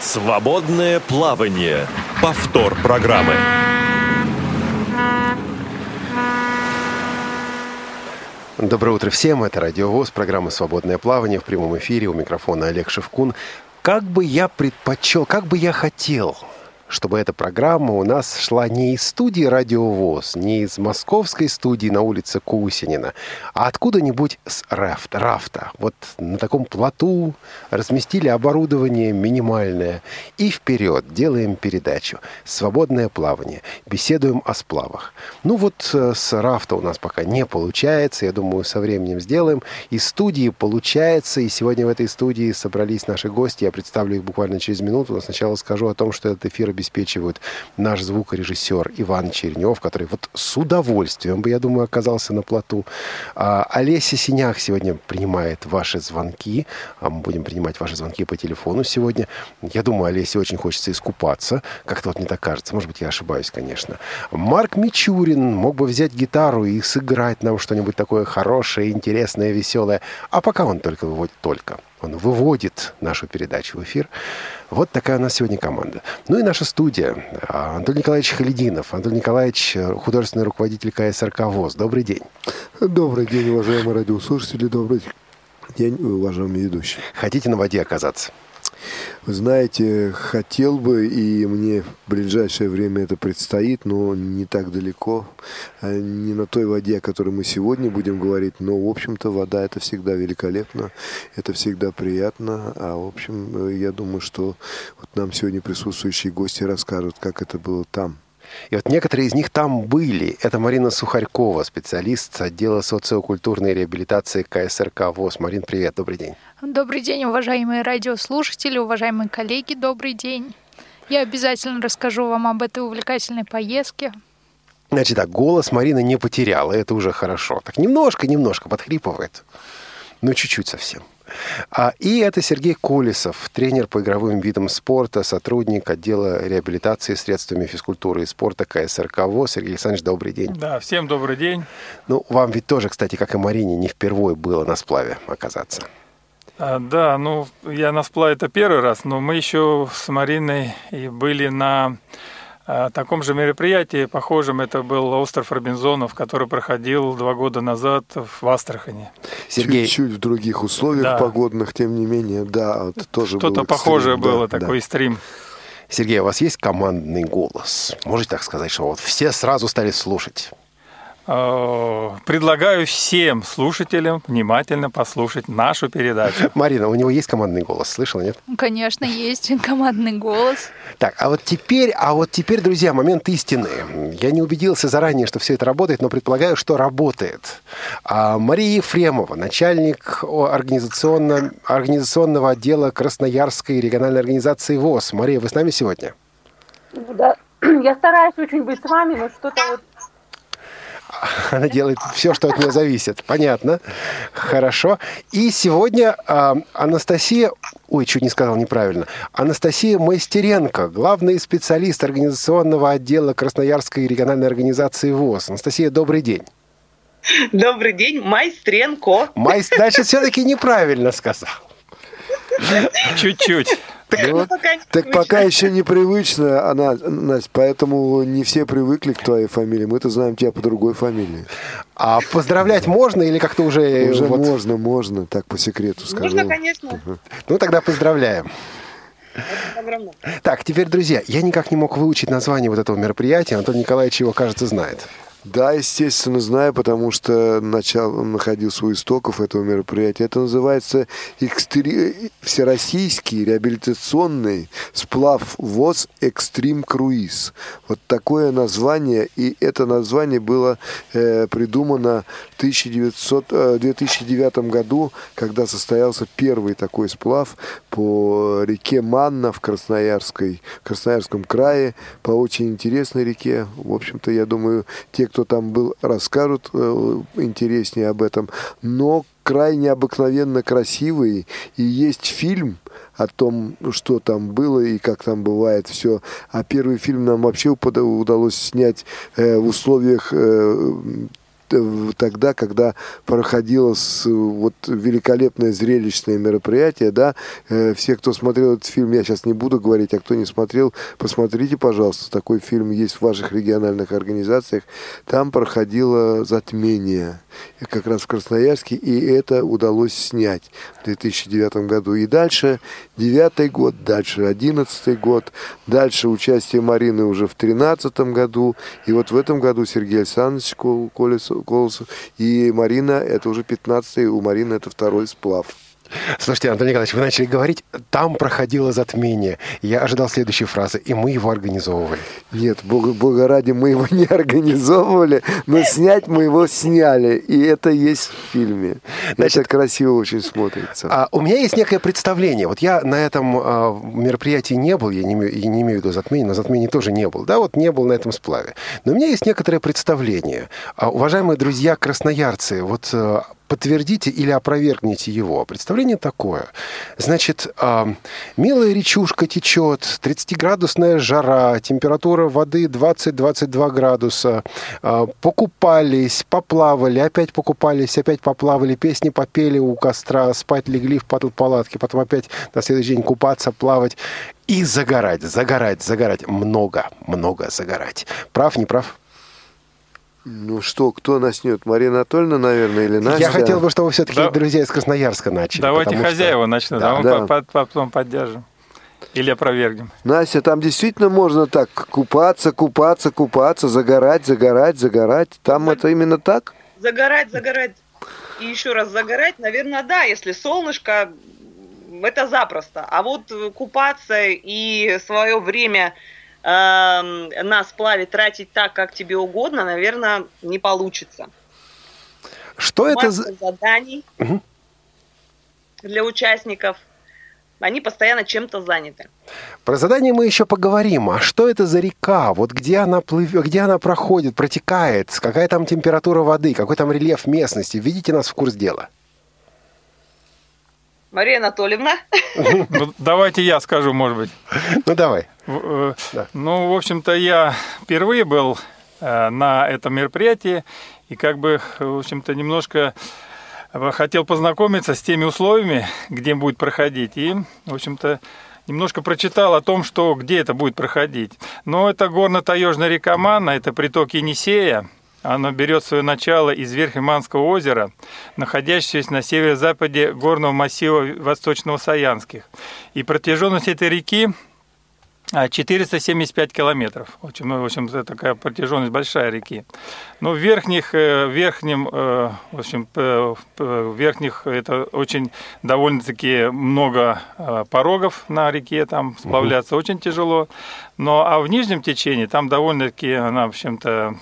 Свободное плавание. Повтор программы. Доброе утро всем. Это Радио ВОЗ, программа «Свободное плавание» в прямом эфире. У микрофона Олег Шевкун. Как бы я предпочел, как бы я хотел, чтобы эта программа у нас шла не из студии «Радиовоз», не из московской студии на улице Кусинина, а откуда-нибудь с рафта, рафта. Вот на таком плоту разместили оборудование минимальное. И вперед делаем передачу. Свободное плавание. Беседуем о сплавах. Ну вот э, с рафта у нас пока не получается. Я думаю, со временем сделаем. Из студии получается. И сегодня в этой студии собрались наши гости. Я представлю их буквально через минуту. Но сначала скажу о том, что этот эфир обеспечивают наш звукорежиссер Иван Чернев, который вот с удовольствием бы, я думаю, оказался на плоту. А Олеся Синях сегодня принимает ваши звонки. А мы будем принимать ваши звонки по телефону сегодня. Я думаю, Олесе очень хочется искупаться. Как-то вот мне так кажется. Может быть, я ошибаюсь, конечно. Марк Мичурин мог бы взять гитару и сыграть нам что-нибудь такое хорошее, интересное, веселое. А пока он только выводит только. Он выводит нашу передачу в эфир. Вот такая у нас сегодня команда. Ну и наша студия. А, Анатолий Николаевич Халидинов. Анатолий Николаевич, э, художественный руководитель КСРК ВОЗ. Добрый день. Добрый день, уважаемые радиослушатели. Добрый день, уважаемые ведущие. Хотите на воде оказаться? Вы знаете, хотел бы, и мне в ближайшее время это предстоит, но не так далеко, а не на той воде, о которой мы сегодня будем говорить, но, в общем-то, вода это всегда великолепно, это всегда приятно, а, в общем, я думаю, что вот нам сегодня присутствующие гости расскажут, как это было там. И вот некоторые из них там были. Это Марина Сухарькова, специалист отдела социокультурной реабилитации КСРК ВОЗ. Марин, привет, добрый день. Добрый день, уважаемые радиослушатели, уважаемые коллеги, добрый день. Я обязательно расскажу вам об этой увлекательной поездке. Значит так, голос Марина не потеряла, это уже хорошо. Так немножко-немножко подхрипывает, но чуть-чуть совсем. А, и это Сергей Колесов, тренер по игровым видам спорта, сотрудник отдела реабилитации средствами физкультуры и спорта КСРК ВОЗ. Сергей Александрович, добрый день. Да, всем добрый день. Ну, вам ведь тоже, кстати, как и Марине, не впервые было на сплаве оказаться. А, да, ну, я на сплаве это первый раз, но мы еще с Мариной и были на о таком же мероприятии, похожем, это был остров Робинзонов, который проходил два года назад в Астрахани. Сергей... Чуть-чуть в других условиях да. погодных, тем не менее, да, это тоже Что-то похожее да, было, да, такой да. стрим. Сергей, у вас есть командный голос? Можете так сказать, что вот все сразу стали слушать? Э, предлагаю всем слушателям внимательно послушать нашу передачу. Марина, у него есть командный голос, слышала, нет? Конечно, есть командный голос. Так, а вот теперь, а вот теперь, друзья, момент истины. Я не убедился заранее, что все это работает, но предполагаю, что работает. А Мария Ефремова, начальник организационно, организационного отдела Красноярской региональной организации ВОЗ. Мария, вы с нами сегодня? Да, я стараюсь очень быть с вами, но что-то вот Она делает все, что от нее зависит. Понятно. Хорошо. И сегодня э, Анастасия... Ой, чуть не сказал неправильно. Анастасия Майстеренко, главный специалист организационного отдела Красноярской региональной организации ВОЗ. Анастасия, добрый день. Добрый день, Майстренко. Майс... Значит, все-таки неправильно сказал. Чуть-чуть. Так, ну, пока, так пока еще непривычно, она, Настя, поэтому не все привыкли к твоей фамилии. Мы-то знаем тебя по другой фамилии. А поздравлять можно или как-то уже... Уже вот... можно, можно, так по секрету скажу. Можно, конечно. Ну, тогда поздравляем. Так, теперь, друзья, я никак не мог выучить название вот этого мероприятия. Антон Николаевич его, кажется, знает. Да, естественно, знаю, потому что начал, находил свой истоков этого мероприятия. Это называется экстри... Всероссийский реабилитационный сплав ВОЗ «Экстрим Круиз». Вот такое название, и это название было э, придумано в 1900, э, 2009 году, когда состоялся первый такой сплав по реке Манна в Красноярской, Красноярском крае, по очень интересной реке. В общем-то, я думаю, те, кто там был, расскажут э, интереснее об этом. Но крайне обыкновенно красивый. И есть фильм о том, что там было и как там бывает все. А первый фильм нам вообще удалось снять э, в условиях э, тогда, когда проходило вот великолепное зрелищное мероприятие, да, э, все, кто смотрел этот фильм, я сейчас не буду говорить, а кто не смотрел, посмотрите, пожалуйста, такой фильм есть в ваших региональных организациях, там проходило затмение, как раз в Красноярске, и это удалось снять в 2009 году. И дальше, девятый год, дальше одиннадцатый год, дальше участие Марины уже в тринадцатом году, и вот в этом году Сергей Александрович Колосов и Марина, это уже пятнадцатый, у Марины это второй сплав. Слушайте, Антон Николаевич, вы начали говорить, там проходило затмение. Я ожидал следующей фразы, и мы его организовывали. Нет, бога, бога ради, мы его не организовывали, но снять мы его сняли, и это есть в фильме. Значит, это красиво очень смотрится. А у меня есть некое представление. Вот я на этом а, мероприятии не был, я не, я не имею в виду затмение, но затмение тоже не был. Да, вот не был на этом сплаве. Но у меня есть некоторое представление. А, уважаемые друзья красноярцы, вот а, подтвердите или опровергните его. Представление такое. Значит, э, милая речушка течет, 30-градусная жара, температура воды 20-22 градуса. Э, покупались, поплавали, опять покупались, опять поплавали, песни попели у костра, спать легли в палатке, потом опять на следующий день купаться, плавать. И загорать, загорать, загорать. Много, много загорать. Прав, не прав? Ну что, кто начнет? Мария Анатольевна, наверное, или Настя? Я хотел бы, чтобы все-таки да. друзья из Красноярска начали. Давайте хозяева что... начнут, да. а мы да. По потом поддержим. Или опровергнем. Настя, там действительно можно так купаться, купаться, купаться, загорать, загорать, загорать. Там Заг... это именно так? Загорать, загорать и еще раз загорать, наверное, да, если солнышко, это запросто. А вот купаться и свое время Эм, на сплаве тратить так, как тебе угодно, наверное, не получится. Что Масса это за заданий угу. для участников? Они постоянно чем-то заняты. Про задание мы еще поговорим. А что это за река? Вот где она плывет, где она проходит, протекает? Какая там температура воды? Какой там рельеф местности? Введите нас в курс дела. Мария Анатольевна. Ну, давайте я скажу, может быть. Ну, давай. Э, да. Ну, в общем-то, я впервые был э, на этом мероприятии и как бы, в общем-то, немножко э, хотел познакомиться с теми условиями, где будет проходить. И, в общем-то, немножко прочитал о том, что где это будет проходить. Но это горно-таежная река Манна, это приток Енисея, оно берет свое начало из Верхнеманского озера, находящегося на северо-западе горного массива Восточного Саянских. И протяженность этой реки 475 а, километров. Очень, ну, в общем, это такая протяженность большая реки. Но в верхних, э, верхнем, э, в общем, в верхних это очень довольно-таки много э, порогов на реке, там сплавляться угу. очень тяжело. Но а в нижнем течении там довольно-таки она, в общем-то,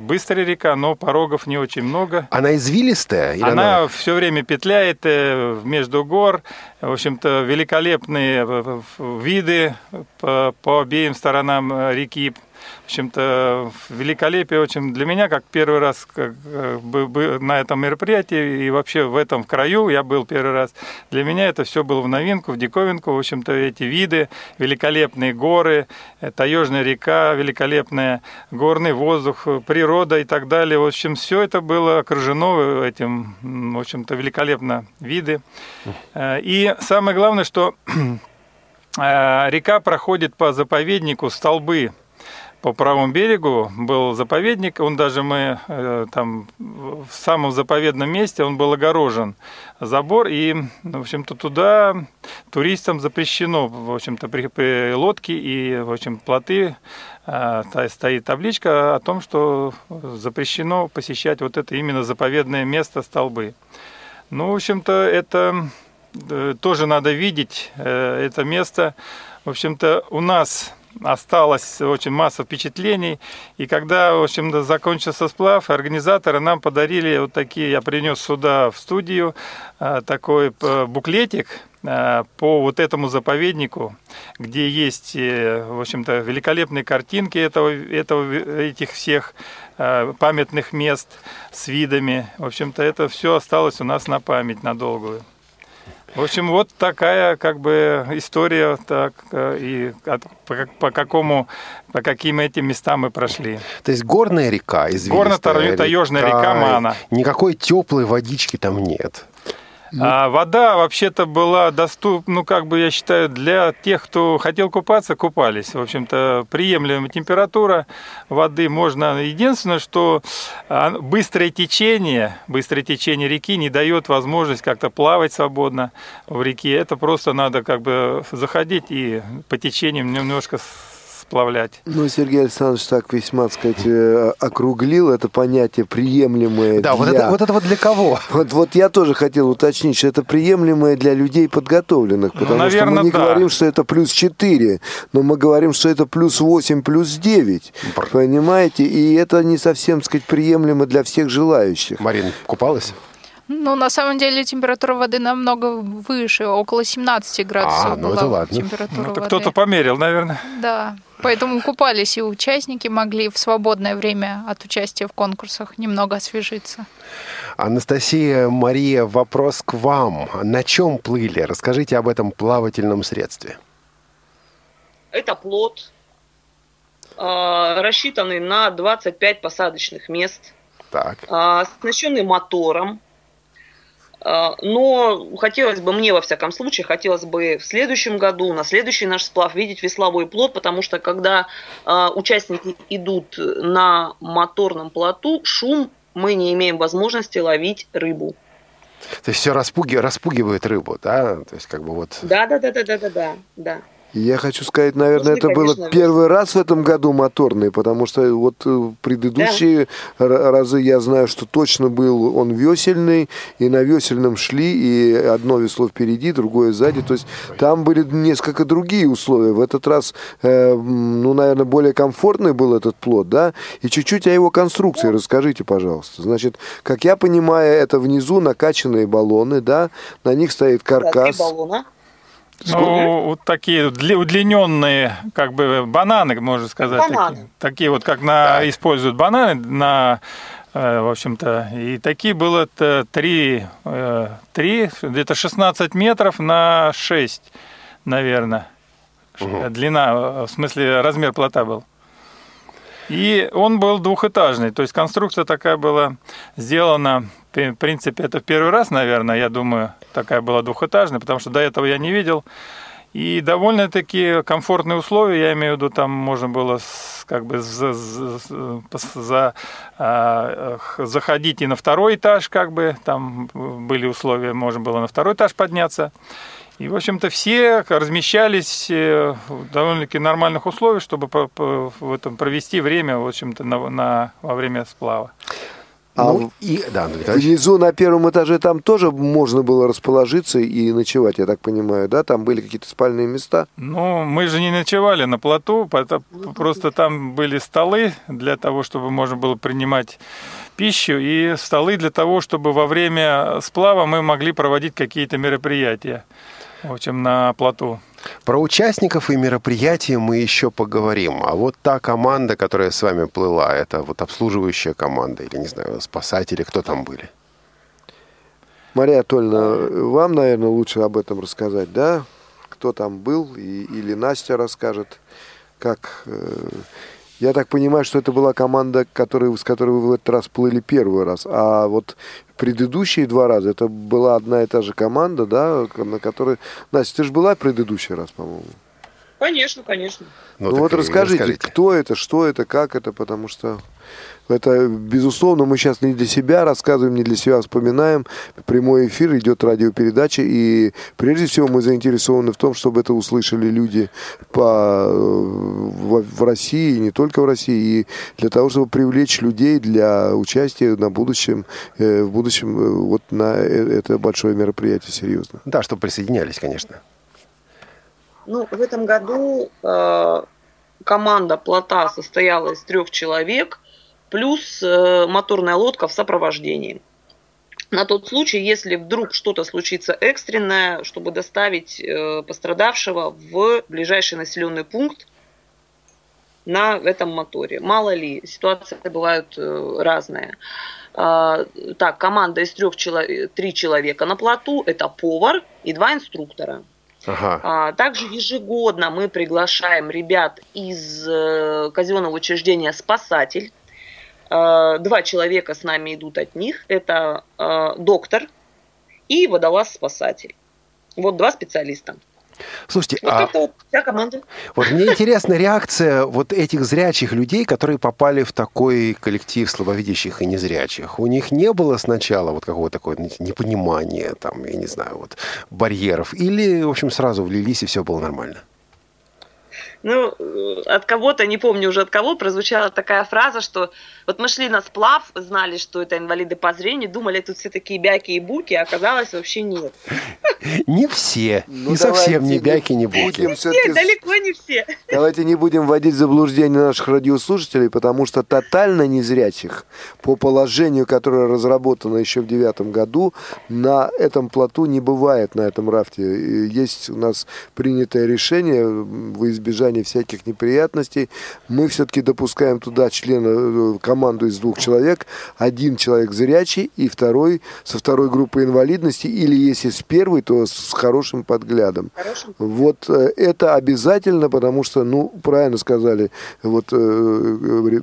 быстрая река, но порогов не очень много. Она извилистая? Или она она все время петляет между гор. В общем-то, великолепные виды по, по обеим сторонам реки в общем-то, великолепие очень для меня, как первый раз как, э, на этом мероприятии и вообще в этом краю я был первый раз. Для меня это все было в новинку, в диковинку. В общем-то, эти виды, великолепные горы, э, таежная река, великолепный горный воздух, природа и так далее. В общем, все это было окружено этим, в общем-то, великолепно виды. Э, и самое главное, что река проходит по заповеднику Столбы по правому берегу был заповедник, он даже мы э, там в самом заповедном месте, он был огорожен забор, и, в общем-то, туда туристам запрещено, в общем-то, при, при лодке и, в общем, плоты э, стоит табличка о том, что запрещено посещать вот это именно заповедное место столбы. Ну, в общем-то, это э, тоже надо видеть, это место. В общем-то, у нас осталась очень масса впечатлений. И когда, в общем-то, закончился сплав, организаторы нам подарили вот такие, я принес сюда в студию а, такой э, буклетик, а, по вот этому заповеднику, где есть, э, в общем-то, великолепные картинки этого, этого, этих всех а, памятных мест с видами. В общем-то, это все осталось у нас на память, на долгую. В общем, вот такая как бы история, так, э, и от, по, по какому, по каким этим местам мы прошли. То есть горная река, извилистая Горно-таежная река Мана. Никакой теплой водички там нет. А вода вообще-то была доступна, ну, как бы я считаю, для тех, кто хотел купаться, купались. В общем-то, приемлемая температура воды можно. Единственное, что а, быстрое течение, быстрое течение реки не дает возможность как-то плавать свободно в реке. Это просто надо как бы заходить и по течению немножко сплавлять. Ну, Сергей Александрович так весьма, так сказать, э, округлил это понятие приемлемое Да, для... вот, это, вот это вот для кого? Вот, вот я тоже хотел уточнить, что это приемлемое для людей подготовленных, потому Ну, наверное, что мы не да. говорим, что это плюс 4, но мы говорим, что это плюс 8, плюс 9, понимаете? И это не совсем, так сказать, приемлемо для всех желающих. Марин, купалась? Ну, на самом деле температура воды намного выше, около 17 градусов А, ну была это ладно. температура Ну, это кто-то померил, наверное. Да, поэтому купались и участники могли в свободное время от участия в конкурсах немного освежиться. Анастасия, Мария, вопрос к вам. На чем плыли? Расскажите об этом плавательном средстве. Это плод, э, рассчитанный на 25 посадочных мест, Так. э, оснащенный мотором. Э, Но хотелось бы, мне во всяком случае, хотелось бы в следующем году, на следующий наш сплав видеть весловой плот, потому что когда э, участники идут на моторном плоту, шум мы не имеем возможности ловить рыбу. То есть все распуги, распугивает рыбу, да? То есть как бы вот... Да, да, да, да, да, да, да, Я хочу сказать, наверное, Нужны, это было конечно, первый раз в этом году моторный, потому что вот э, предыдущие р- разы я знаю, что точно был он весельный, и на весельном шли, и одно весло впереди, другое сзади. То есть там были несколько другие условия. В этот раз, э, ну, наверное, более комфортный был этот плод, да? И чуть-чуть о его конструкции расскажите, пожалуйста. Значит, как я понимаю, это внизу накачанные баллоны, да? На них стоит Да, три каркас. баллона. Ну, вот такие дли- удлиненные, как бы бананы, можно сказать. Бананы. Такие, такие вот, как на, используют бананы на, э, в общем-то. И такие было т- три, э, три, где-то 16 метров на 6, наверное. Длина, э, в смысле, размер плота был. И он был двухэтажный, то есть конструкция такая была сделана, в принципе, это в первый раз, наверное, я думаю, такая была двухэтажная, потому что до этого я не видел. И довольно-таки комфортные условия, я имею в виду, там можно было как бы за, за- за- а, заходить и на второй этаж, как бы, там были условия, можно было на второй этаж подняться. И, в общем-то, все размещались э, в довольно-таки нормальных условиях, чтобы в этом провести время, в общем-то, на, на- во время сплава. А ну, и... Да, Андрей Николаевич. Внизу на первом этаже там тоже можно было расположиться и ночевать, я так понимаю, да? Там были какие-то спальные места. Ну, мы же не ночевали на плоту, поэтому просто там были столы для того, чтобы можно было принимать пищу, и столы для того, чтобы во время сплава мы могли проводить какие-то мероприятия, в общем, на плоту. Про участников и мероприятия мы еще поговорим. А вот та команда, которая с вами плыла, это вот обслуживающая команда или, не знаю, спасатели, кто там были? Мария Анатольевна, вам, наверное, лучше об этом рассказать, да? Кто там был, и, или Настя расскажет, как... э, я так понимаю, что это была команда, которая, с которой вы в этот раз плыли первый раз, а вот предыдущие два раза это была одна и та же команда, да, на которой... Настя, ты же была в предыдущий раз, по-моему? Конечно, конечно. Ну, так вот расскажите, расскажите. кто это, что это, как это, потому что это, безусловно, мы сейчас не для себя рассказываем, не для себя вспоминаем. Прямой эфир, идет радиопередача, и прежде всего мы заинтересованы в том, чтобы это услышали люди по, э, в, в России, и не только в России, и для того, чтобы привлечь людей для участия на будущем, э, в будущем э, вот на это большое мероприятие, серьезно. Да, чтобы присоединялись, конечно. Ну, в этом году э, команда плота состояла из трех человек, плюс э, моторная лодка в сопровождении. На тот случай, если вдруг что-то случится экстренное, чтобы доставить э, пострадавшего в ближайший населенный пункт на этом моторе. Мало ли, ситуации бывают э, разные. А, так, команда из трех человек, три человека на плоту, это повар и два инструктора. Ага. А, также ежегодно мы приглашаем ребят из казенного учреждения «Спасатель». А, два человека с нами идут от них. Это а, доктор и водолаз-спасатель. Вот два специалиста. Слушайте, вот а вот вся команда. Вот мне интересна реакция вот этих зрячих людей, которые попали в такой коллектив слабовидящих и незрячих. У них не было сначала вот какого-то такого непонимания, там, я не знаю, вот барьеров, или, в общем, сразу влились и все было нормально? Ну, э, от кого-то, не помню уже от кого, прозвучала такая фраза, что вот мы шли на сплав, знали, что это инвалиды по зрению, думали, тут все такие бяки и буки, а оказалось вообще нет. Не все. Ну, не совсем не бяки, не буки. Не все, далеко не все. Давайте не будем вводить в заблуждение наших радиослушателей, потому что тотально незрячих по положению, которое разработано еще в девятом году, на этом плоту не бывает, на этом рафте. Есть у нас принятое решение в избежание всяких неприятностей. Мы все-таки допускаем туда члена, э, команду из двух человек. Один человек зрячий и второй со второй группой инвалидности. Или если с первой, то с хорошим подглядом. Хорошим. Вот э, это обязательно, потому что, ну, правильно сказали, вот э,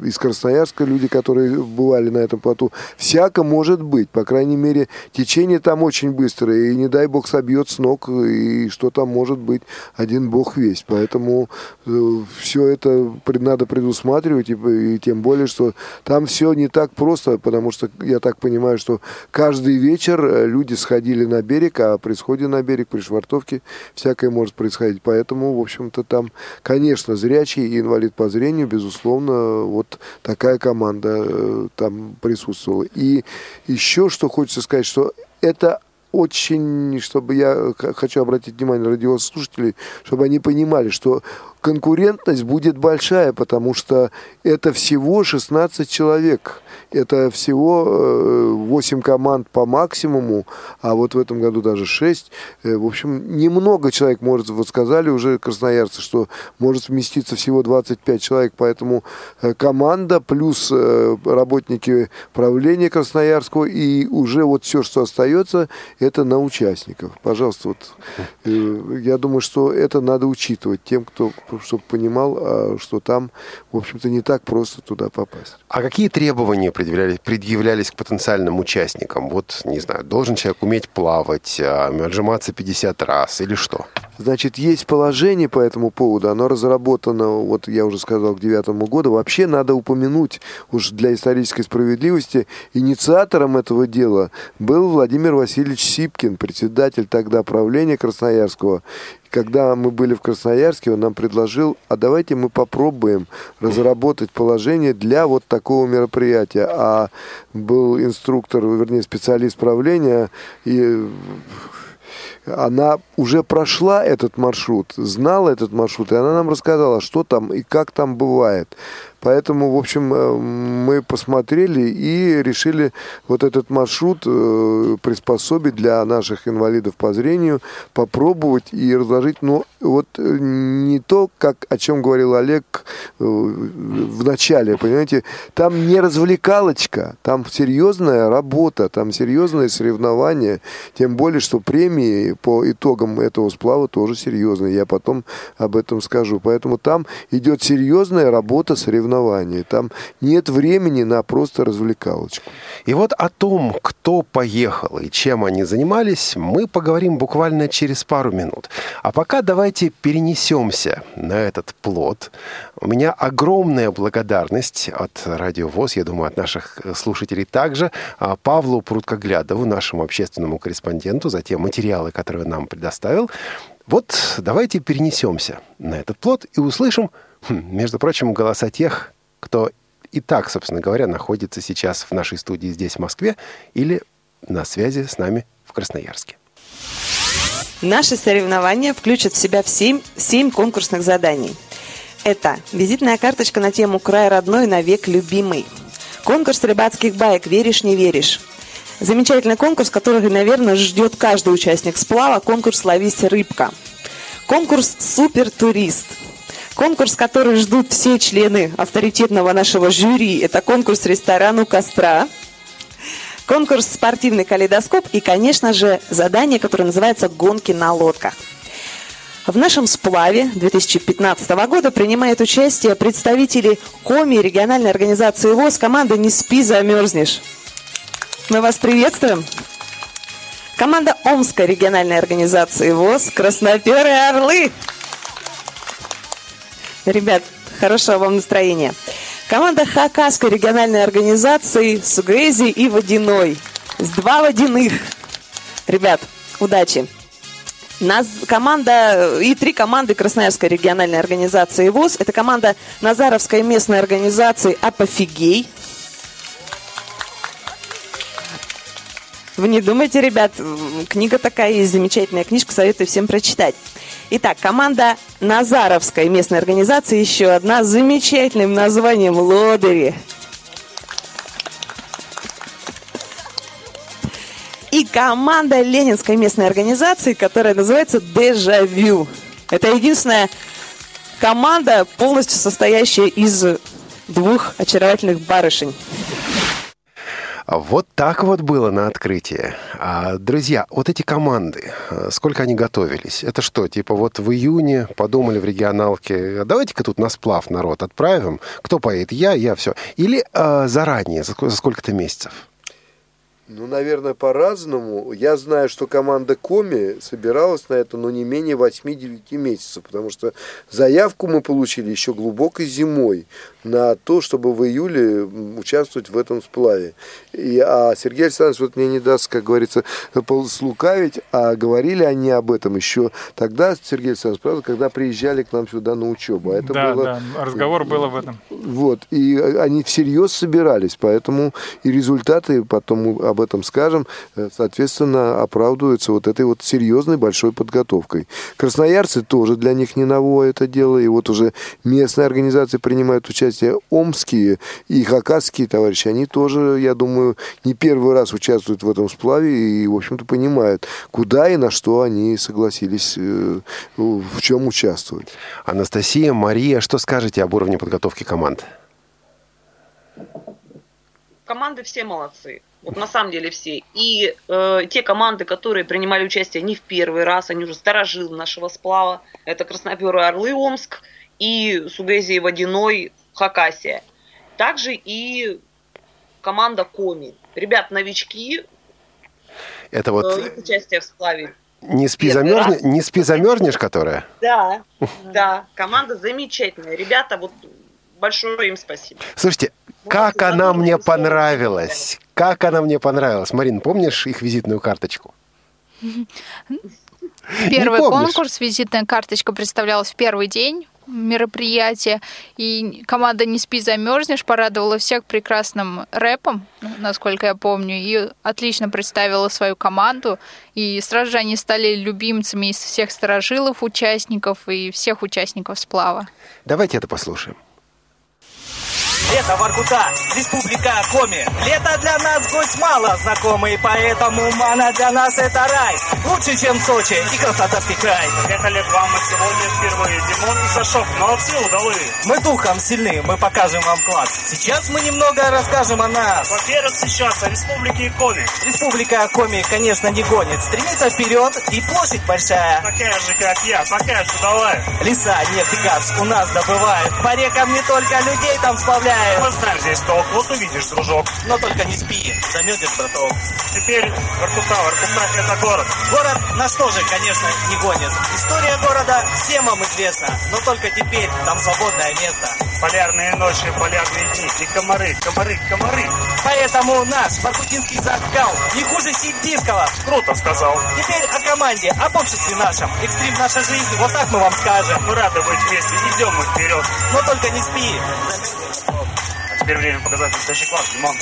из Красноярска люди, которые бывали на этом плоту, всяко может быть. По крайней мере, течение там очень быстрое, и не дай бог собьет с ног, и что там может быть, один бог весь. Поэтому э, все это надо предусматривать, и, и тем более, что там все не так просто, потому что я так понимаю, что каждый вечер э, люди сходили на берег, а при сходе на берег, при швартовке всякое может происходить. Поэтому, в общем-то, там, конечно, зрячий и инвалид по зрению, безусловно, вот такая команда э, там присутствовала. И еще что хочется сказать, что это очень, чтобы я хочу обратить внимание радиослушателей, чтобы они понимали, что конкурентность будет большая, потому что это всего 16 человек. Это всего 8 э, команд по максимуму, а вот в этом году даже 6. Э, в общем, немного человек может, вот сказали уже красноярцы, что может вместиться всего 25 человек, поэтому э, команда плюс работники правления Красноярского и уже вот все, что остается, это на участников. Пожалуйста, вот я думаю, что это надо учитывать тем, кто чтобы понимал, а, что там, в общем-то, не так просто туда попасть. А какие требования предъявлялись, предъявлялись к потенциальным участникам? Вот, не знаю, должен человек уметь плавать, а, отжиматься 50 раз или что? Значит, есть положение по этому поводу, оно разработано, вот я уже сказал, к девятому году. Вообще надо упомянуть, уж для исторической справедливости, инициатором этого дела был Владимир Васильевич Сипкин, председатель тогда правления Красноярского когда мы были в Красноярске, он нам предложил, а давайте мы попробуем разработать положение для вот такого мероприятия. А был инструктор, вернее, специалист правления, и она уже прошла этот маршрут, знала этот маршрут, и она нам рассказала, что там и как там бывает. Поэтому, в общем, э, мы посмотрели и решили вот этот маршрут э, приспособить для наших инвалидов по зрению, попробовать и разложить. Но вот э, не то, как, о чем говорил Олег в начале, понимаете, там не развлекалочка, там серьезная работа, там серьезные соревнования, тем более, что премии по итогам этого сплава тоже серьезные. Я потом об этом скажу. Поэтому там идет серьезная работа соревнований соревнования. Там нет времени на просто развлекалочку. И вот о том, кто поехал и чем они занимались, мы поговорим буквально через пару минут. А пока давайте перенесемся на этот плод. У меня огромная благодарность от Радио ВОЗ, я думаю, от наших слушателей также, а, Павлу Пруткоглядову, нашему общественному корреспонденту, за те материалы, которые он нам предоставил. Вот давайте перенесемся на этот плод и услышим между прочим, голоса тех, кто и так, собственно говоря, находится сейчас в нашей студии здесь, в Москве, или на связи с нами в Красноярске. Наши соревнования включат в себя 7, 7 конкурсных заданий. Это визитная карточка на тему «Край родной, навек любимый». Конкурс рыбацких баек «Веришь, не веришь». Замечательный конкурс, который, наверное, ждет каждый участник сплава. Конкурс «Ловись рыбка». Конкурс «Супер турист». Конкурс, который ждут все члены авторитетного нашего жюри, это конкурс «Ресторан у костра». конкурс «Спортивный калейдоскоп» и, конечно же, задание, которое называется «Гонки на лодках». В нашем сплаве 2015 года принимают участие представители КОМИ региональной организации ВОЗ команды «Не спи, замерзнешь». Мы вас приветствуем. Команда Омской региональной организации ВОЗ «Красноперы Орлы». Ребят, хорошего вам настроения. Команда Хакасской региональной организации Сугрези и Водяной. С два водяных. Ребят, удачи. Нас, команда и три команды Красноярской региональной организации ВОЗ. Это команда Назаровской местной организации «Апофигей». Вы не думайте, ребят, книга такая есть, замечательная книжка, советую всем прочитать. Итак, команда Назаровской местной организации, еще одна с замечательным названием «Лодыри». И команда Ленинской местной организации, которая называется «Дежавю». Это единственная команда, полностью состоящая из двух очаровательных барышень. Вот так вот было на открытии. А, друзья, вот эти команды, а, сколько они готовились? Это что, типа вот в июне подумали в регионалке, «А давайте-ка тут на сплав народ отправим. Кто поедет? Я, я, все. Или а, заранее, за, за сколько-то месяцев? Ну, наверное, по-разному. Я знаю, что команда Коми собиралась на это, но не менее 8-9 месяцев, потому что заявку мы получили еще глубокой зимой на то, чтобы в июле участвовать в этом сплаве. И, а Сергей Александрович вот мне не даст, как говорится, слукавить, а говорили они об этом еще тогда, Сергей Александрович, правда, когда приезжали к нам сюда на учебу. А это да, было... да, разговор был об этом. Вот, и они всерьез собирались, поэтому и результаты, потом об этом скажем, э, соответственно, оправдываются вот этой вот серьезной большой подготовкой. Красноярцы тоже для них не новое это дело, и вот уже местные организации принимают участие участие омские и хакасские товарищи, они тоже, я думаю, не первый раз участвуют в этом сплаве и, в общем-то, понимают, куда и на что они согласились, э, в чем участвовать. Анастасия, Мария, что скажете об уровне подготовки команд? Команды все молодцы. Вот на самом деле все. И э, те команды, которые принимали участие не в первый раз, они уже сторожилы нашего сплава. Это Красноперы Орлы Омск и Сугезия Водяной Хакасия. Также и команда Коми. Ребят, новички. Это вот... Э, их участие в сплаве. Не спи, замерзни... не спи замерзнешь, которая? Да, да. Команда замечательная. Ребята, вот большое им спасибо. Слушайте, как она мне понравилась. Как она мне понравилась. Марин, помнишь их визитную карточку? Первый конкурс, визитная карточка представлялась в первый день мероприятие. И команда «Не спи, замерзнешь» порадовала всех прекрасным рэпом, насколько я помню, и отлично представила свою команду. И сразу же они стали любимцами из всех сторожилов участников и всех участников сплава. Давайте это послушаем. Лето Воркута, республика Коми. Лето для нас гость мало знакомый, поэтому Мана для нас это рай. Лучше, чем Сочи и Краснодарский край. Приехали к вам мы сегодня впервые. Димон и Сашок, молодцы, удалы. Мы духом сильны, мы покажем вам класс. Сейчас мы немного расскажем о нас. Во-первых, сейчас о республике Коми. Республика Коми, конечно, не гонит. Стремится вперед и площадь большая. Такая же, как я, такая же удалая. Леса, нефть и газ у нас добывают. По рекам не только людей там сплавляют гуляем. Мы знаем здесь толк, вот увидишь, дружок. Но только не спи, замерзнешь, браток. Теперь Воркута, Воркута – это город. Город нас тоже, конечно, не гонит. История города всем вам известна, но только теперь там свободное место. Полярные ночи, полярные дни и комары, комары, комары. Поэтому наш воркутинский закал не хуже сибирского. Круто сказал. Теперь о команде, об обществе нашем. Экстрим наша жизнь, вот так мы вам скажем. Мы рады быть вместе, идем мы вперед. Но только не спи, Теперь время показать настоящий класс, Димон.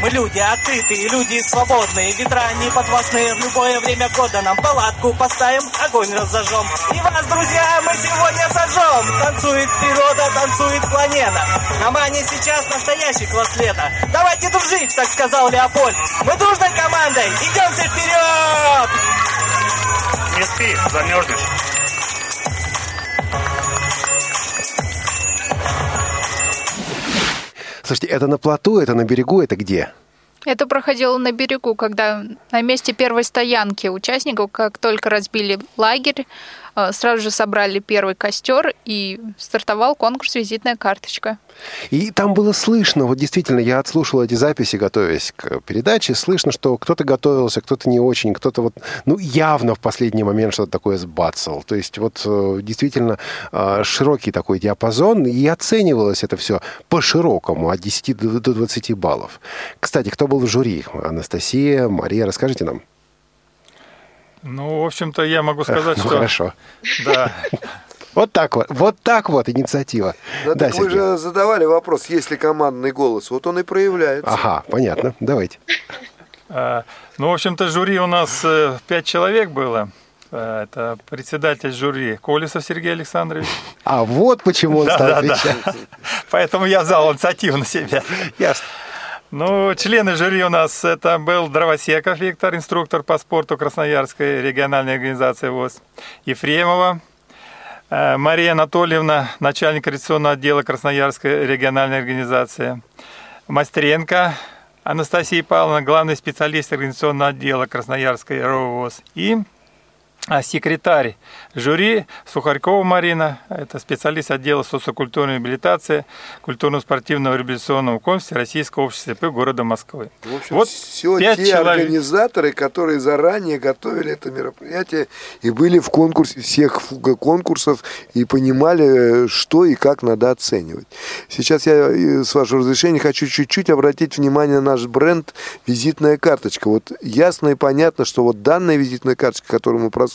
Мы люди открытые, люди свободные, ветра не подвластные. В любое время года нам палатку поставим, огонь разожжем. И вас, друзья, мы сегодня сожжем. Танцует природа, танцует планета. На мане сейчас настоящий класс лета. Давайте дружить, так сказал Леопольд. Мы дружной командой, идемте вперед! Не спи, замерзнешь. Слушайте, это на плоту, это на берегу, это где? Это проходило на берегу, когда на месте первой стоянки участников, как только разбили лагерь, сразу же собрали первый костер и стартовал конкурс «Визитная карточка». И там было слышно, вот действительно, я отслушал эти записи, готовясь к передаче, слышно, что кто-то готовился, кто-то не очень, кто-то вот, ну, явно в последний момент что-то такое сбацал. То есть вот э, действительно э, широкий такой диапазон, и оценивалось это все по-широкому, от 10 до до 20 баллов. Кстати, кто был в жюри? Анастасия, Мария, расскажите нам. Ну, в общем-то, я могу сказать, Ну, что... хорошо. Да. Вот так вот, вот так вот инициатива. Да, Да, так вы же задавали вопрос, есть ли командный голос. Вот он и проявляется. Ага, понятно. Давайте. А, Ну, в общем-то, жюри у нас э, пять человек было. Э, Это председатель жюри Колесов Сергей Александрович. А вот почему он стал Да-да-да. отвечать. Поэтому я взял инициативу на себя. Ясно. Ну, члены жюри у нас это был Дровосеков Виктор, инструктор по спорту Красноярской региональной организации ВОЗ, Ефремова, э, Мария Анатольевна, начальник коррекционного отдела Красноярской региональной организации, Мастренко Анастасия Павловна, главный специалист организационного отдела Красноярской РОВОЗ. И секретарь жюри Сухарькова Марина, это специалист отдела социокультурной реабилитации культурно-спортивного реабилитационного комплекса Российского общества СП города Москвы. В общем, вот все те человек. организаторы, которые заранее готовили это мероприятие и были в конкурсе всех фу- конкурсов и понимали, что и как надо оценивать. Сейчас я, э, с вашего разрешения, хочу чуть-чуть обратить внимание на наш бренд «Визитная карточка». Вот ясно и понятно, что вот данная визитная карточка, которую мы прослушали,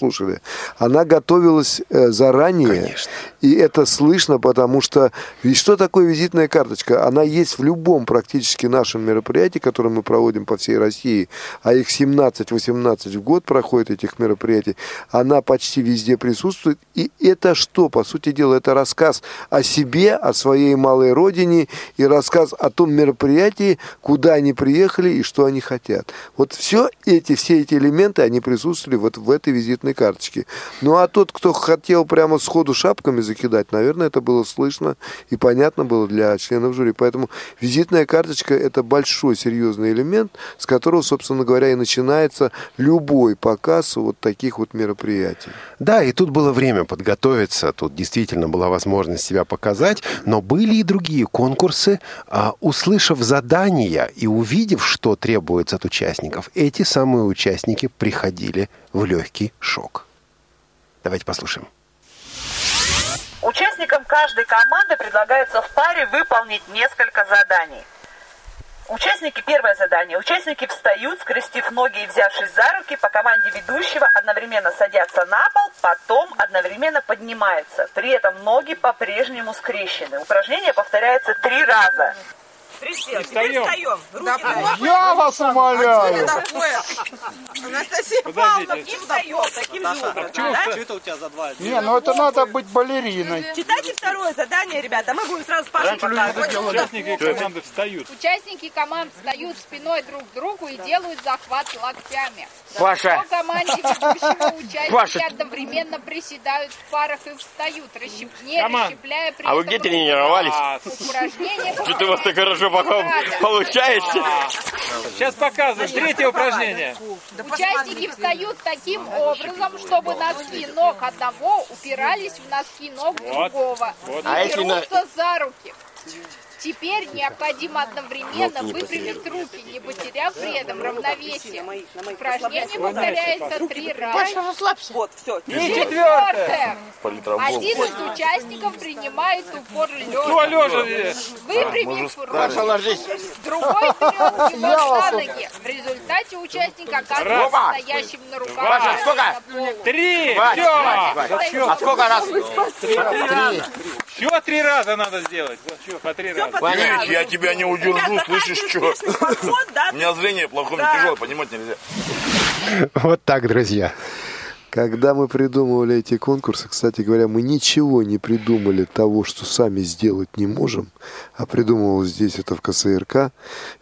она готовилась э, заранее. Конечно. И это слышно, потому что ведь что такое визитная карточка? Она есть в любом практически нашем мероприятии, которое мы проводим по всей России, а их 17-18 в год проходит этих мероприятий. Она почти везде присутствует. И это что? По сути дела, это рассказ о себе, о своей малой родине и рассказ о том мероприятии, куда они приехали и что они хотят. Вот все эти, все эти элементы, они присутствовали вот в этой визитной карточке. Ну а тот, кто хотел прямо сходу шапками закидать, наверное, это было слышно и понятно было для членов жюри. Поэтому визитная карточка – это большой серьезный элемент, с которого, собственно говоря, и начинается любой показ вот таких вот мероприятий. Да, и тут было время подготовиться, тут действительно была возможность себя показать, но были и другие конкурсы. А, услышав задания и увидев, что требуется от участников, эти самые участники приходили в легкий шок. Давайте послушаем. Каждой команды предлагается в паре выполнить несколько заданий. Участники, первое задание. Участники встают, скрестив ноги и взявшись за руки, по команде ведущего одновременно садятся на пол, потом одновременно поднимаются. При этом ноги по-прежнему скрещены. Упражнение повторяется три раза. Присел, теперь встаем. Руки Я вас умоляю. Анастасия Павловна, встаем таким же образом. да? это у тебя за два? Не, ну это надо быть балериной. Читайте второе задание, ребята. Мы будем сразу с Пашей показывать. Участники команды встают. Участники команд встают спиной друг к другу и делают захват локтями. Паша. По команде ведущего участники Паша. одновременно приседают в парах и встают, расщеп... не расщепляя при А вы где тренировались? Упражнение Что-то у вас так хорошо пока получается. Сейчас показываем. Третье упражнение. Участники встают таким образом, чтобы носки ног одного упирались в носки ног другого и А берутся за руки. Теперь необходимо одновременно выпрямить руки, не потеряв при этом равновесие. Упражнение повторяется три раза. Вот, все. И четвертое. Один из участников принимает упор лежа. лежа? Выпрямив руки, Ложись. другой берет его за ноги. В результате участник оказывается стоящим на руках. Паша, сколько? на. Три. Все. А сколько раз? Еще три раза надо сделать. Все, по три раза. Понятно. я тебя не удержу, слышишь, что? У меня зрение плохое, Да. тяжелое, понимать нельзя. Вот так, друзья. Когда мы придумывали эти конкурсы, кстати говоря, мы ничего не придумали того, что сами сделать не можем, а придумывал здесь это в КСРК.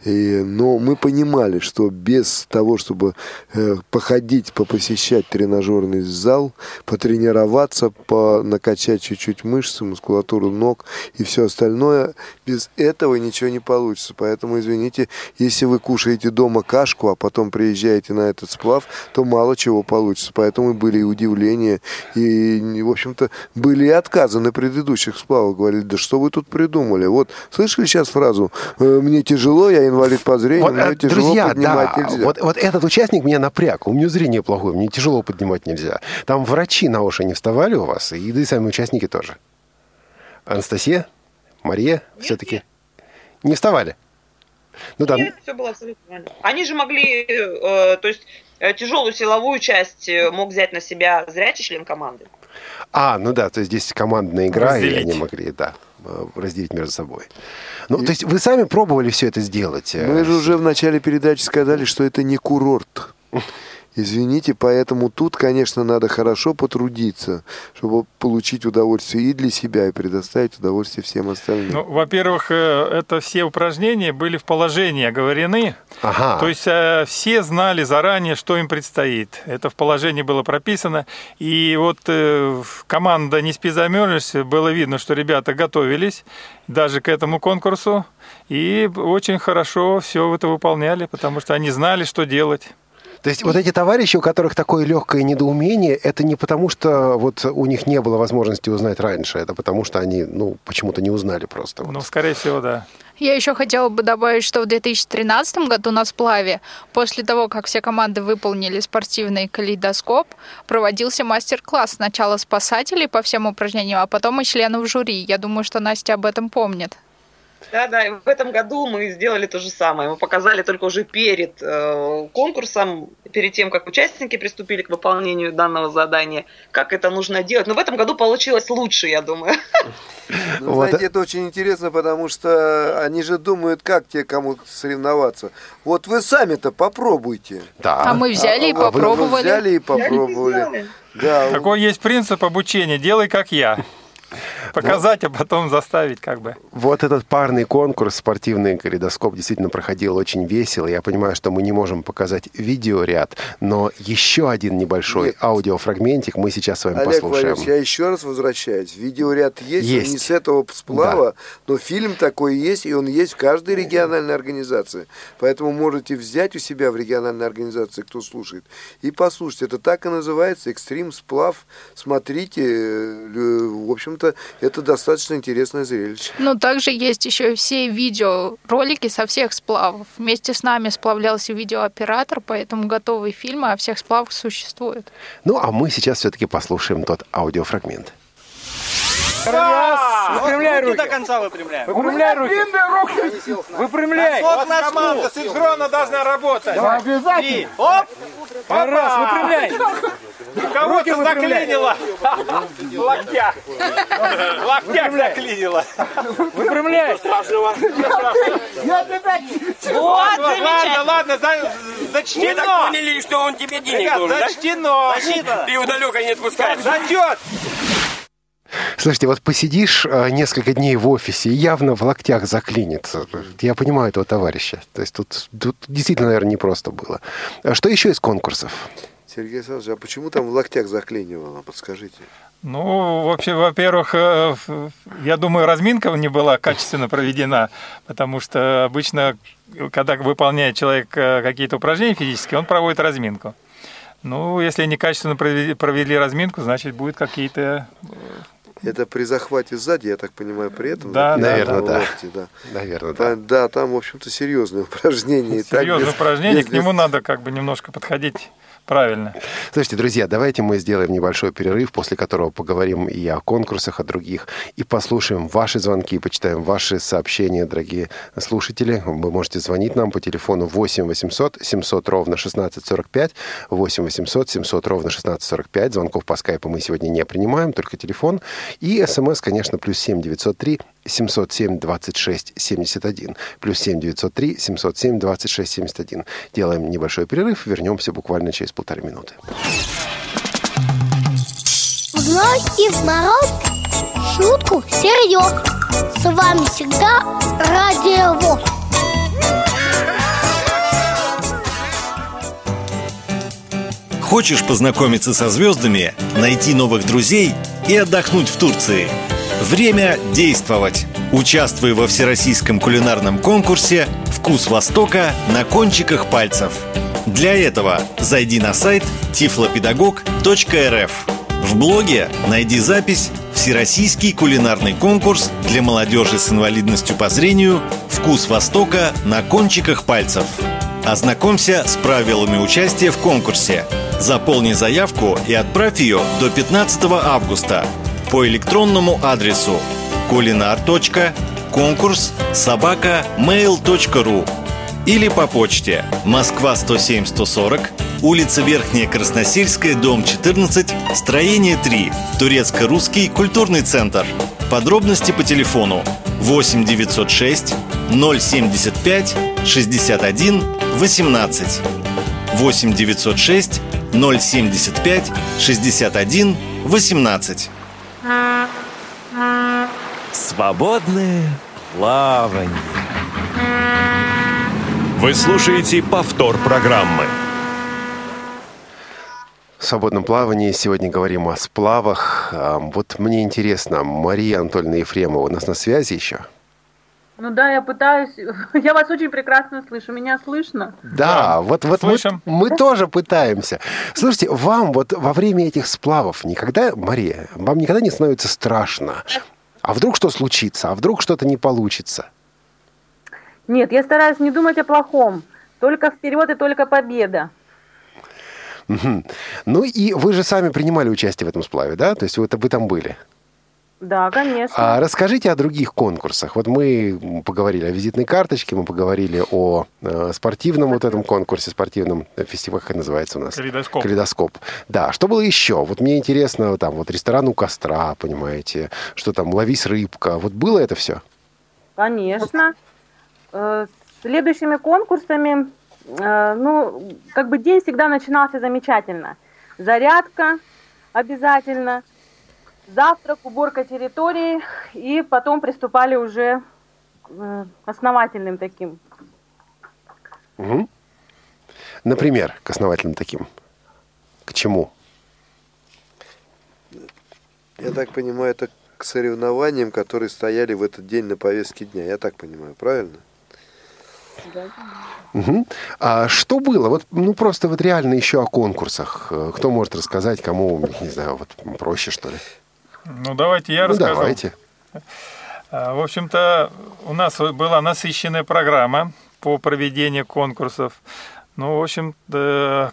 И, но мы понимали, что без того, чтобы э, походить, попосещать тренажерный зал, потренироваться, по, накачать чуть-чуть мышцы, мускулатуру ног и все остальное, без этого ничего не получится. Поэтому, извините, если вы кушаете дома кашку, а потом приезжаете на этот сплав, то мало чего получится. Поэтому были и удивления, и, в общем-то, были и отказы на предыдущих сплавах. Говорили, да что вы тут придумали? Вот, слышали сейчас фразу «Э, «мне тяжело, я инвалид по зрению, Вот, мне э, тяжело друзья, поднимать да, нельзя». вот, вот этот участник меня напряг. У меня зрение плохое, мне тяжело поднимать нельзя. Там врачи на уши не вставали у вас, и да и сами участники тоже. Анастасия? Мария? Все-таки? Не вставали? Ну да. Нет, все было абсолютно нормально. Они же могли, э, то есть тяжелую силовую часть э, мог взять на себя зрячий член команды. А, ну да, то есть здесь командная игра, и Разделить. они могли, да, э, разделить между собой. Ну, то есть вы сами пробовали все это сделать? э, Мы же уже в начале передачи сказали, что это не курорт. Извините, поэтому тут, конечно, надо хорошо потрудиться, чтобы получить удовольствие и для себя, и предоставить удовольствие всем остальным. Ну, во-первых, э, это все упражнения были в положении оговорены. Ага. То есть э, все знали заранее, что им предстоит. Это в положении было прописано. И вот э, команда «Не спи, замерзнешь» было видно, что ребята готовились даже к этому конкурсу. И очень хорошо все это выполняли, потому что они знали, что делать. То есть вот эти товарищи, у которых такое легкое недоумение, это не потому, что вот у них не было возможности узнать раньше, это потому, что они, ну, почему-то не узнали просто. вот. Ну, скорее всего, да. Я еще хотела бы добавить, что в 2013 году на сплаве, после того, как все команды выполнили спортивный калейдоскоп, проводился мастер-класс сначала спасателей по всем упражнениям, а потом и членов жюри. Я думаю, что Настя об этом помнит. Да, да, и в этом году мы сделали то же самое. Мы показали только уже перед э, конкурсом, перед тем, как участники приступили к выполнению данного задания, как это нужно делать. Но в этом году получилось лучше, я думаю. Ну, Вот. знаете, это очень интересно, потому что они же думают, как те кому соревноваться. Вот вы сами-то попробуйте. Да. А мы взяли и А вы- вы попробовали. взяли и попробовали. Да, Такой есть принцип обучения. Делай, как я. Показать, а потом заставить, как бы. Вот этот парный конкурс, спортивный калейдоскоп, действительно проходил очень весело. Я понимаю, что мы не можем показать видеоряд, но еще один небольшой Нет. аудиофрагментик мы сейчас с вами Олег послушаем. Валерьевич, я еще раз возвращаюсь. Видеоряд есть, Есть. не с этого сплава, но фильм такой есть, и он есть в каждой региональной организации. Поэтому можете взять у себя в региональной организации, кто слушает, и послушать. Это так и называется, экстрим сплав. Смотрите, э, в общем-то, это достаточно интересное зрелище. Ну, также есть еще и все видеоролики со всех сплавов. Вместе с нами сплавлялся видеооператор, поэтому готовые фильмы о всех сплавах существуют. Ну, а мы сейчас все-таки послушаем тот аудиофрагмент. Выпрямляй руки. До конца выпрямляй. Выпрямляй руки. Выпрямляй. Вот на Команда синхронно должна работать. Обязательно. Оп! Раз, выпрямляй. Кого-то заклинило. В локтях. В локтях заклинило. Выпрямляй. Вот, ладно, ладно, за- зачтено. поняли, что он тебе денег Ребят, зачтено. Ты его далеко не отпускаешь. Зачет. Слушайте, вот посидишь э, несколько дней в офисе и явно в локтях заклинит. Я понимаю этого товарища. То есть тут, тут действительно, наверное, непросто было. А Что еще из конкурсов? Сергей Александрович, а почему там в локтях заклинивало? Подскажите. Ну, вообще, во-первых, э, я думаю, разминка не была качественно проведена, потому что обычно, когда выполняет человек э, какие-то упражнения физические, он проводит разминку. Ну, если некачественно провели, провели разминку, значит, будут какие-то... Это при захвате сзади, я так понимаю, при этом? Да, Наверное, да. локти, да. Наверное, да. Да, да, там, в общем-то, серьезное упражнение. Так Серьезное без- упражнение, без- к нему надо как бы немножко подходить правильно. Слушайте, друзья, давайте мы сделаем небольшой перерыв, после которого поговорим и о конкурсах, о других, и послушаем ваши звонки, почитаем ваши сообщения, дорогие слушатели. Вы можете звонить нам по телефону 8 800 700 ровно 1645, 8 800 700 ровно 1645. Звонков по скайпу мы сегодня не принимаем, только телефон. И смс, конечно, плюс 7 903 707 26 71. Плюс 7 903 707 26 71. Делаем небольшой перерыв, вернемся буквально через полторы минуты. зной и в мороз Шутку серьез С вами всегда Радио ВОЗ Хочешь познакомиться со звездами, найти новых друзей и отдохнуть в Турции? Время действовать! Участвуй во всероссийском кулинарном конкурсе «Вкус Востока на кончиках пальцев». Для этого зайди на сайт tiflopedagog.rf. В блоге найди запись «Всероссийский кулинарный конкурс для молодежи с инвалидностью по зрению «Вкус Востока на кончиках пальцев». Ознакомься с правилами участия в конкурсе. Заполни заявку и отправь ее до 15 августа по электронному адресу mail.ru или по почте Москва 107 140 улица Верхняя Красносельская, дом 14, строение 3, Турецко-русский культурный центр. Подробности по телефону 8 906 075 61 18 8 906 075 61 18 Свободное плавание. Вы слушаете повтор программы. В свободном плавании сегодня говорим о сплавах. А, Вот мне интересно, Мария Анатольевна Ефремова у нас на связи еще? Ну да, я пытаюсь. Я вас очень прекрасно слышу. Меня слышно? Да, вот, вот мы, мы тоже пытаемся. Слушайте, вам вот во время этих сплавов никогда, Мария, вам никогда не становится страшно? А вдруг что случится? А вдруг что-то не получится? Нет, я стараюсь не думать о плохом. Только вперед и только победа. Ну и вы же сами принимали участие в этом сплаве, да? То есть вы, вы там были? Да, конечно. А расскажите о других конкурсах. Вот мы поговорили о визитной карточке, мы поговорили о э, спортивном вот этом конкурсе, спортивном фестивале, как называется у нас? Калейдоскоп. Калейдоскоп. Да, что было еще? Вот мне интересно, там вот ресторан у костра, понимаете, что там, ловись рыбка. Вот было это все? Конечно. Э, С следующими конкурсами, э, ну, как бы день всегда начинался замечательно. Зарядка обязательно, завтрак, уборка территории, и потом приступали уже к э, основательным таким. Мгм. Например, к основательным таким. К чему? Я так понимаю, это к соревнованиям, которые стояли в этот день на повестке дня. Я так понимаю, правильно? Мгм. А что было? Вот, ну, просто вот реально еще о конкурсах. Э, Кто может рассказать, кому, не знаю, вот проще, что ли? Ну, давайте я ну, расскажу. давайте. А, В общем-то, у нас была насыщенная программа по проведению конкурсов. Ну, в общем,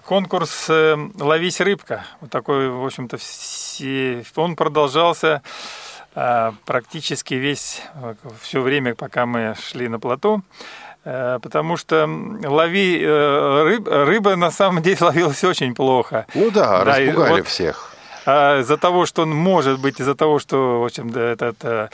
конкурс э, «Ловись рыбка». Вот такой, в общем-то, он продолжался а, практически весь все время, пока мы шли на плоту. Э, Потому что лови э, рыб, рыба на самом деле ловилась очень плохо. Ну да, и распугали вот, всех. А, из-за того, что он может быть, из-за того, что, в общем, этот а,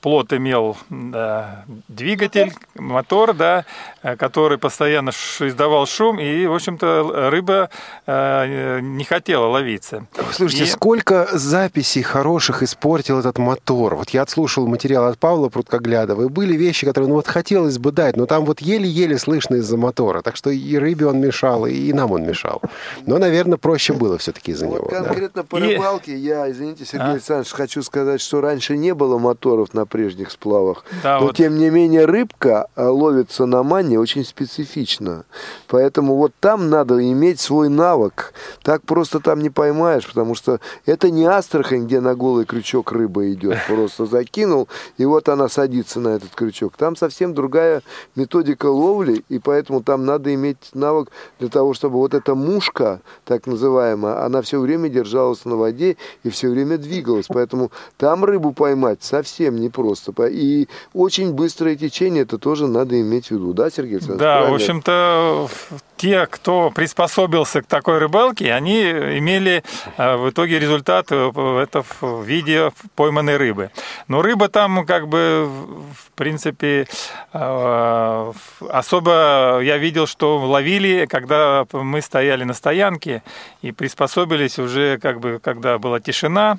плот имел да, двигатель, мотор, да, а, который постоянно издавал шум, и, в общем-то, рыба а, не хотела ловиться. Слушайте, И- сколько записей хороших испортил этот мотор. Вот я отслушал материал от Павла Пруткоглядова, и были вещи, которые, ну вот хотелось бы дать, но там вот еле-еле слышно из-за мотора. Так что и рыбе он мешал, и нам он мешал. Но, наверное, проще было все-таки из-за него. да. Конкретно по И- рыбалке я, извините, Сергей А? Александрович, хочу сказать, что раньше не было моторов на прежних сплавах. Да, но вот. тем не менее рыбка а, ловится на мане очень специфично. Поэтому вот там надо иметь свой навык. Так просто там не поймаешь, потому что это не Астрахань, где на голый крючок рыба идет. Просто закинул, и вот она садится на этот крючок. Там совсем другая методика ловли, и поэтому там надо иметь навык для того, чтобы вот эта мушка, так называемая, она все время держалась на воде и все время двигалась. Поэтому там рыбу поймать совсем непросто. По- И очень быстрое течение, это тоже надо иметь в виду. Да, Сергей Александрович? Да, в Правильно? общем-то, в те, кто приспособился к такой рыбалке, они имели э, в итоге результат э, это в виде пойманной рыбы. Но рыба там как бы в принципе э, особо я видел, что ловили, когда мы стояли на стоянке и приспособились уже как бы когда была тишина,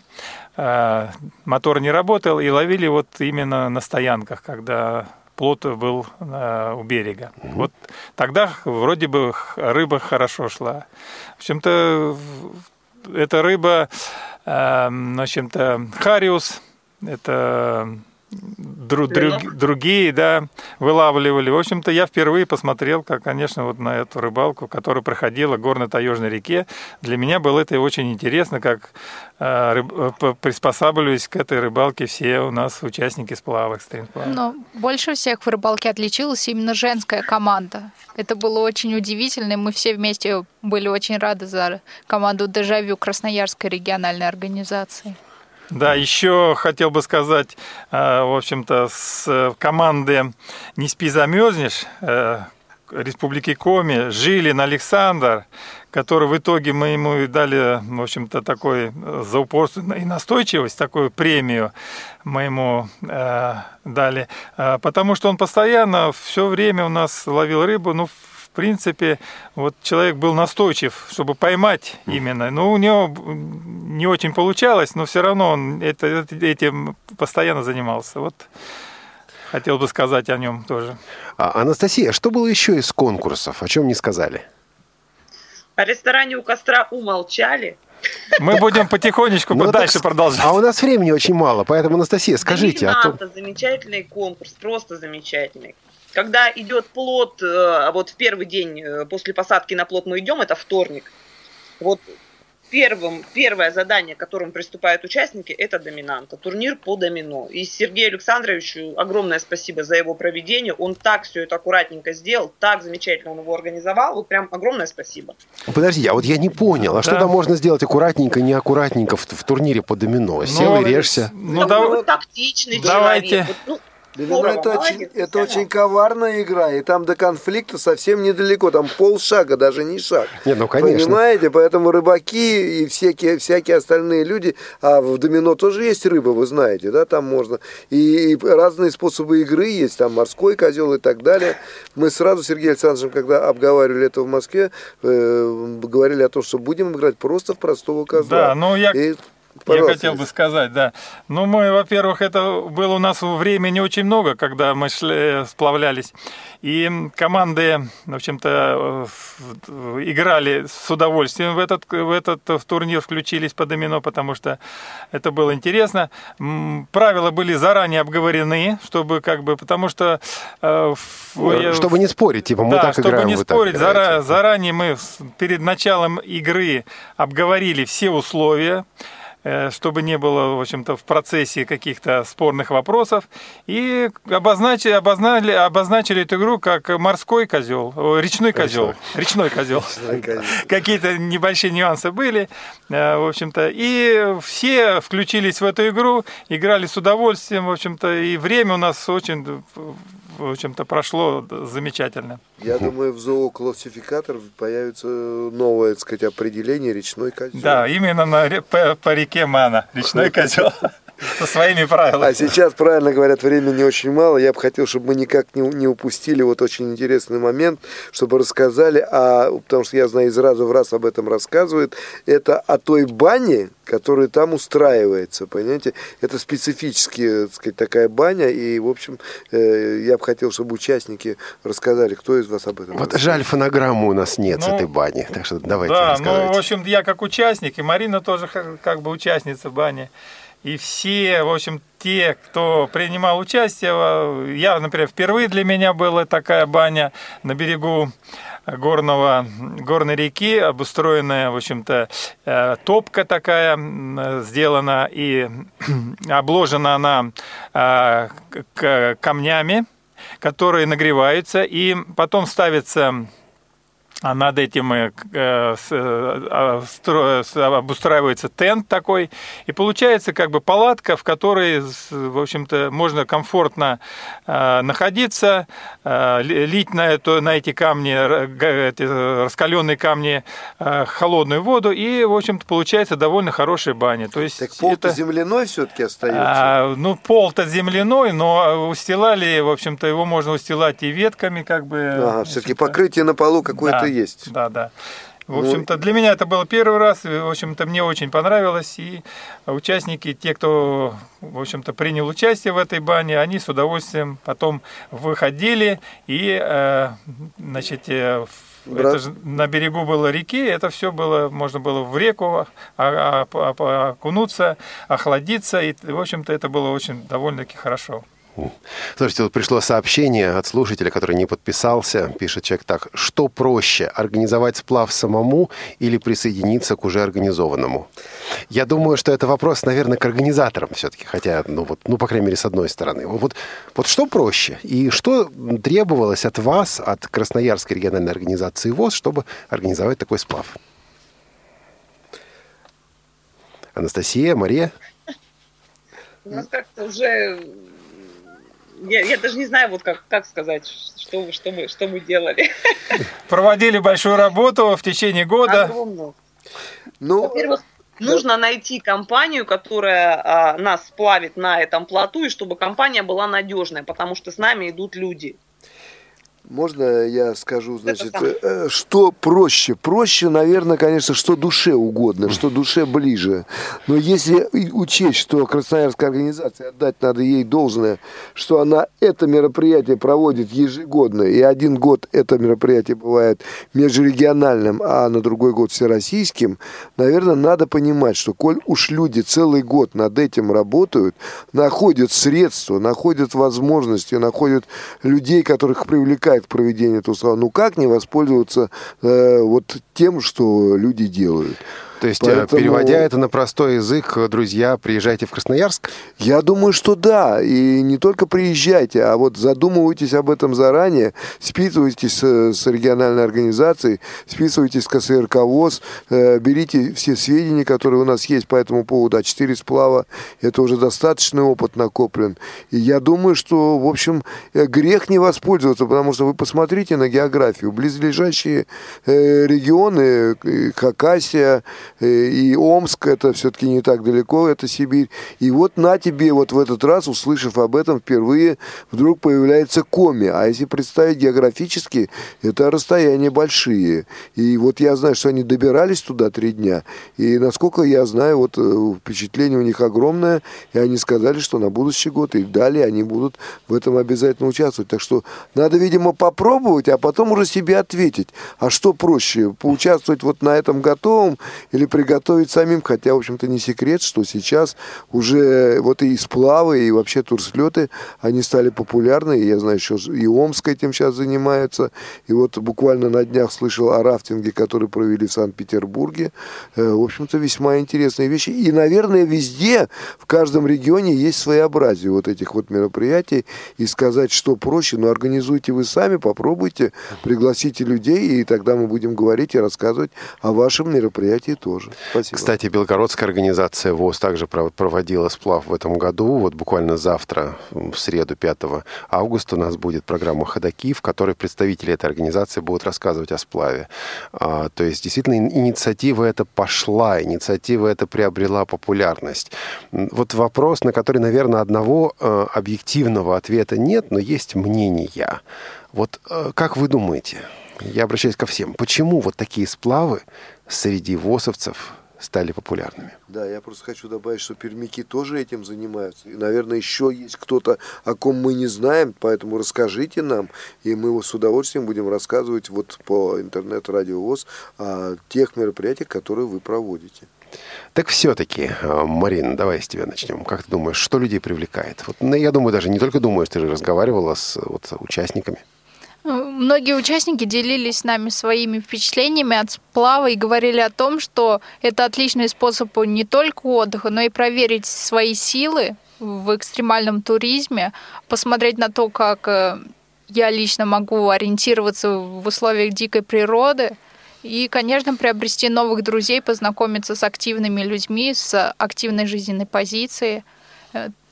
мотор не работал и ловили вот именно на стоянках, когда плот был э, у берега. Угу. Вот тогда вроде бы рыба хорошо шла. В общем-то, эта рыба, э, в общем-то, хариус, это друг, друг, другие, да, вылавливали. В общем-то, я впервые посмотрел, как, конечно, вот на эту рыбалку, которая проходила в горно-таежной реке. Для меня было это очень интересно, как э, рыб, э, приспосабливались к этой рыбалке все у нас участники сплава, экстрим-сплава. Но больше всех в рыбалке отличилась именно женская команда. Это было очень удивительно, и мы все вместе были очень рады за команду «Дежавю» Красноярской региональной организации. Да, еще хотел бы сказать, э, в общем-то, с команды «Не спи, замерзнешь» э, Республики Коми Жилин Александр, который в итоге мы ему дали, в общем-то, такой э, за упорство и настойчивость, такую премию мы ему э, дали, потому что он постоянно все время у нас ловил рыбу, ну, принципе, вот человек был настойчив, чтобы поймать именно. Но у него не очень получалось, но все равно он это, этим постоянно занимался. Вот хотел бы сказать о нем тоже. А, Анастасия, что было еще из конкурсов? О чем не сказали? О ресторане у костра умолчали. Мы будем потихонечку ну, дальше так, продолжать. А у нас времени очень мало, поэтому, Анастасия, скажите. А то... замечательный конкурс, просто замечательный. Когда идет плод, э, вот в первый день э, после посадки на плод мы идем, это вторник. Вот первым, первое задание, к которому приступают участники, это доминанта. Турнир по домино. И Сергею Александровичу огромное спасибо за его проведение. Он так все это аккуратненько сделал, так замечательно он его организовал. Вот прям огромное спасибо. Подожди, а вот я не понял, а да. что там можно сделать аккуратненько, неаккуратненько в, в турнире по домино? Сел ну, и режься. Ну, ну, да, тактичный давайте. человек. Вот, ну, Ну, это, очень, это очень коварная игра, и там до конфликта совсем недалеко, там полшага, даже не шаг. Не, ну конечно. Понимаете, поэтому рыбаки и всякие, всякие остальные люди, а в домино тоже есть рыба, вы знаете, да, там можно. И, и разные способы игры есть, там морской козел и так далее. Мы сразу с Сергеем Александровичем, когда обговаривали это в Москве, э, говорили о том, что будем играть просто в простого козла. Да, ну я... И Пожалуйста. Я хотел бы сказать, да. Ну, мы, во-первых, это было у нас времени очень много, когда мы шли, сплавлялись. И команды, в общем-то, э, играли с удовольствием в этот, в этот в турнир, включились по домино, потому что это было интересно. Правила были заранее обговорены, чтобы как бы, потому что... Э, чтобы не спорить, типа, мы да, так чтобы играем, не спорить, зара, заранее мы перед началом игры обговорили все условия, чтобы не было, в общем-то, в процессе каких-то спорных вопросов. И обозначили, обозначили, обозначили эту игру как морской козел, речной козел. Речной козел. Какие-то небольшие нюансы были, э, в общем-то. И все включились в эту игру, играли с удовольствием, в общем-то. И время у нас очень в общем-то, прошло замечательно. Я думаю, в зооклассификатор появится новое, так сказать, определение речной козел. Да, именно на, по, по реке Мана, речной козел. Со своими правилами. А сейчас, правильно говорят, времени очень мало. Я бы хотел, чтобы мы никак не, не упустили вот очень интересный момент, чтобы рассказали, а, потому что я знаю, из раза в раз об этом рассказывают, это о той бане, которая там устраивается, понимаете? Это специфически, так сказать, такая баня, и, в общем, э, я бы хотел, чтобы участники рассказали, кто из вас об этом Вот жаль, фонограммы у нас нет ну, с этой бани, так что давайте Да, ну, в общем, я как участник, и Марина тоже как бы участница бани. И все, в общем, те, кто принимал участие, я, например, впервые для меня была такая баня на берегу горного, горной реки, обустроенная, в общем-то, э, топка такая сделана и обложена она э, камнями, которые нагреваются, и потом ставится а над этим э, э, э, стро- с- обустраивается тент такой, и получается как бы палатка, в которой, в общем-то, можно комфортно находиться, ли- лить на, это, на эти камни, эти раскаленные камни холодную воду, и, в общем-то, получается довольно хорошая баня. То есть Так пол-то это- земляной все-таки остается. а, ну, пол-то земляной, но устилали, в общем-то, его можно устилать и ветками, как бы. Ага, все-таки покрытие на полу какое-то Да, есть. Да, да. В Ну, общем-то, для меня это было первый раз, в общем-то, мне очень понравилось, и участники, те, кто, в общем-то, принял участие в этой бане, они с удовольствием потом выходили, и, э, значит, э, в- Бра- это же на берегу было реки, это все было, можно было в реку окунуться, охладиться, и, в общем-то, это было очень довольно-таки хорошо. Слушайте, вот пришло сообщение от слушателя, который не подписался. Пишет человек так. Что проще, организовать сплав самому или присоединиться к уже организованному? Я думаю, что это вопрос, наверное, к организаторам все-таки. Хотя, ну, вот, ну, по крайней мере, с одной стороны. Вот, вот что проще? И что требовалось от вас, от Красноярской региональной организации ВОЗ, чтобы организовать такой сплав? Анастасия, Мария? У нас как-то уже... Я, я даже не знаю, вот как, как сказать, что, что, мы, что мы делали. Проводили большую работу в течение года. Огромную. Ну, Во-первых, нужно найти компанию, которая а, нас сплавит на этом плоту, и чтобы компания была надежная, потому что с нами идут люди. Можно я скажу, значит, э, э, что проще? Проще, наверное, конечно, что душе угодно, что душе ближе. Но если учесть, что Красноярская организация, отдать надо ей должное, что она это мероприятие проводит ежегодно, и один год это мероприятие бывает межрегиональным, а на другой год всероссийским, наверное, надо понимать, что коль уж люди целый год над этим работают, находят средства, находят возможности, находят людей, которых привлекает проведению этого слова, ну как не воспользоваться э, вот тем, что люди делают? То есть, э, Поэтому- переводя это на простой язык, э, друзья, приезжайте в Красноярск. Я думаю, что да. И не только приезжайте, а вот задумывайтесь об этом заранее, списывайтесь с, региональной организацией, списывайтесь с КСРК ВОЗ, э, берите все сведения, которые у нас есть по этому поводу. А 4 сплава – это уже достаточный опыт накоплен. И я думаю, что, в общем, грех не воспользоваться, потому что вы посмотрите на географию. Близлежащие регионы, Хакасия и Омск, это все-таки не так далеко, это Сибирь. И вот на тебе вот в этот раз, услышав об этом впервые, вдруг появляется Коми. А если представить географически, это расстояния большие. И вот я знаю, что они добирались туда три дня. И насколько я знаю, вот э, впечатление у них огромное. И они сказали, что на будущий год и далее они будут в этом обязательно участвовать. Так что надо, видимо, попробовать, а потом уже себе ответить. А что проще, поучаствовать вот на этом готовом или приготовить самим? Хотя, в общем-то, не секрет, что сейчас уже вот и сплавы, и вообще турслеты, они стали популярны. Я знаю, что и Омск этим сейчас занимается. И вот буквально на днях слышал о рафтинге, который провели в Санкт-Петербурге. Э, В общем-то, весьма интересные вещи. И, наверное, везде, в каждом регионе есть своеобразие вот этих вот мероприятий. И сказать, что проще, но организуйте вы сами, попробуйте, пригласите людей, и тогда мы будем говорить и рассказывать о вашем мероприятии тоже. Спасибо. Кстати, Белгородская организация ВОЗ также пров- проводила сплав в этом году. Вот буквально завтра, в среду, 5 августа, у нас будет программа «Ходоки», в которой представители этой организации будут рассказывать о сплаве. А, то есть, действительно, ин- инициатива эта пошла, инициатива эта приобрела популярность. Вот вопрос, на который, наверное, одного э, объективного ответа нет, но есть мнения. Вот э, как вы думаете, я обращаюсь ко всем, почему вот такие сплавы среди ВОСовцев стали популярными? Да, я просто хочу добавить, что пермяки тоже этим занимаются. И, наверное, еще есть кто-то, о ком мы не знаем, поэтому расскажите нам, и мы с удовольствием будем рассказывать вот по интернет-радио ВОЗ о тех мероприятиях, которые вы проводите. Так все-таки, Марина, давай с тебя начнем. Как ты думаешь, что людей привлекает? Вот, ну, я думаю, даже не только думаешь, ты же разговаривала с вот, участниками. Многие участники делились с нами своими впечатлениями от сплава и говорили о том, что это отличный способ не только отдыха, но и проверить свои силы в экстремальном туризме, посмотреть на то, как э, я лично могу ориентироваться в условиях дикой природы и, конечно, приобрести новых друзей, познакомиться с активными людьми, с активной жизненной позицией.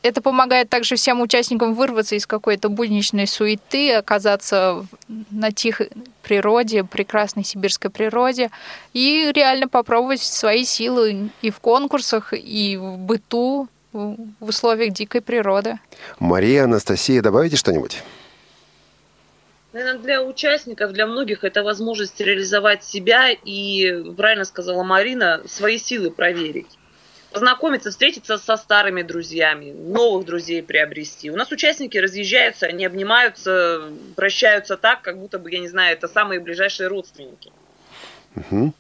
Это помогает также всем участникам вырваться из какой-то будничной суеты, оказаться на тихой природе, прекрасной сибирской природе и реально попробовать свои силы и в конкурсах, и в быту, в условиях дикой природы. Мария, Анастасия, добавите что-нибудь? Наверное, для участников, для многих это возможность реализовать себя и, правильно сказала Марина, свои силы проверить. Познакомиться, встретиться со старыми друзьями, новых друзей приобрести. У нас участники разъезжаются, они обнимаются, прощаются так, как будто бы, я не знаю, это самые ближайшие родственники. Угу.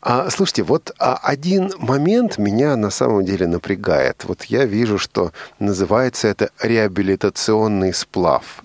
А, слушайте, вот а, один момент меня на самом деле напрягает. Вот я вижу, что называется это реабилитационный сплав.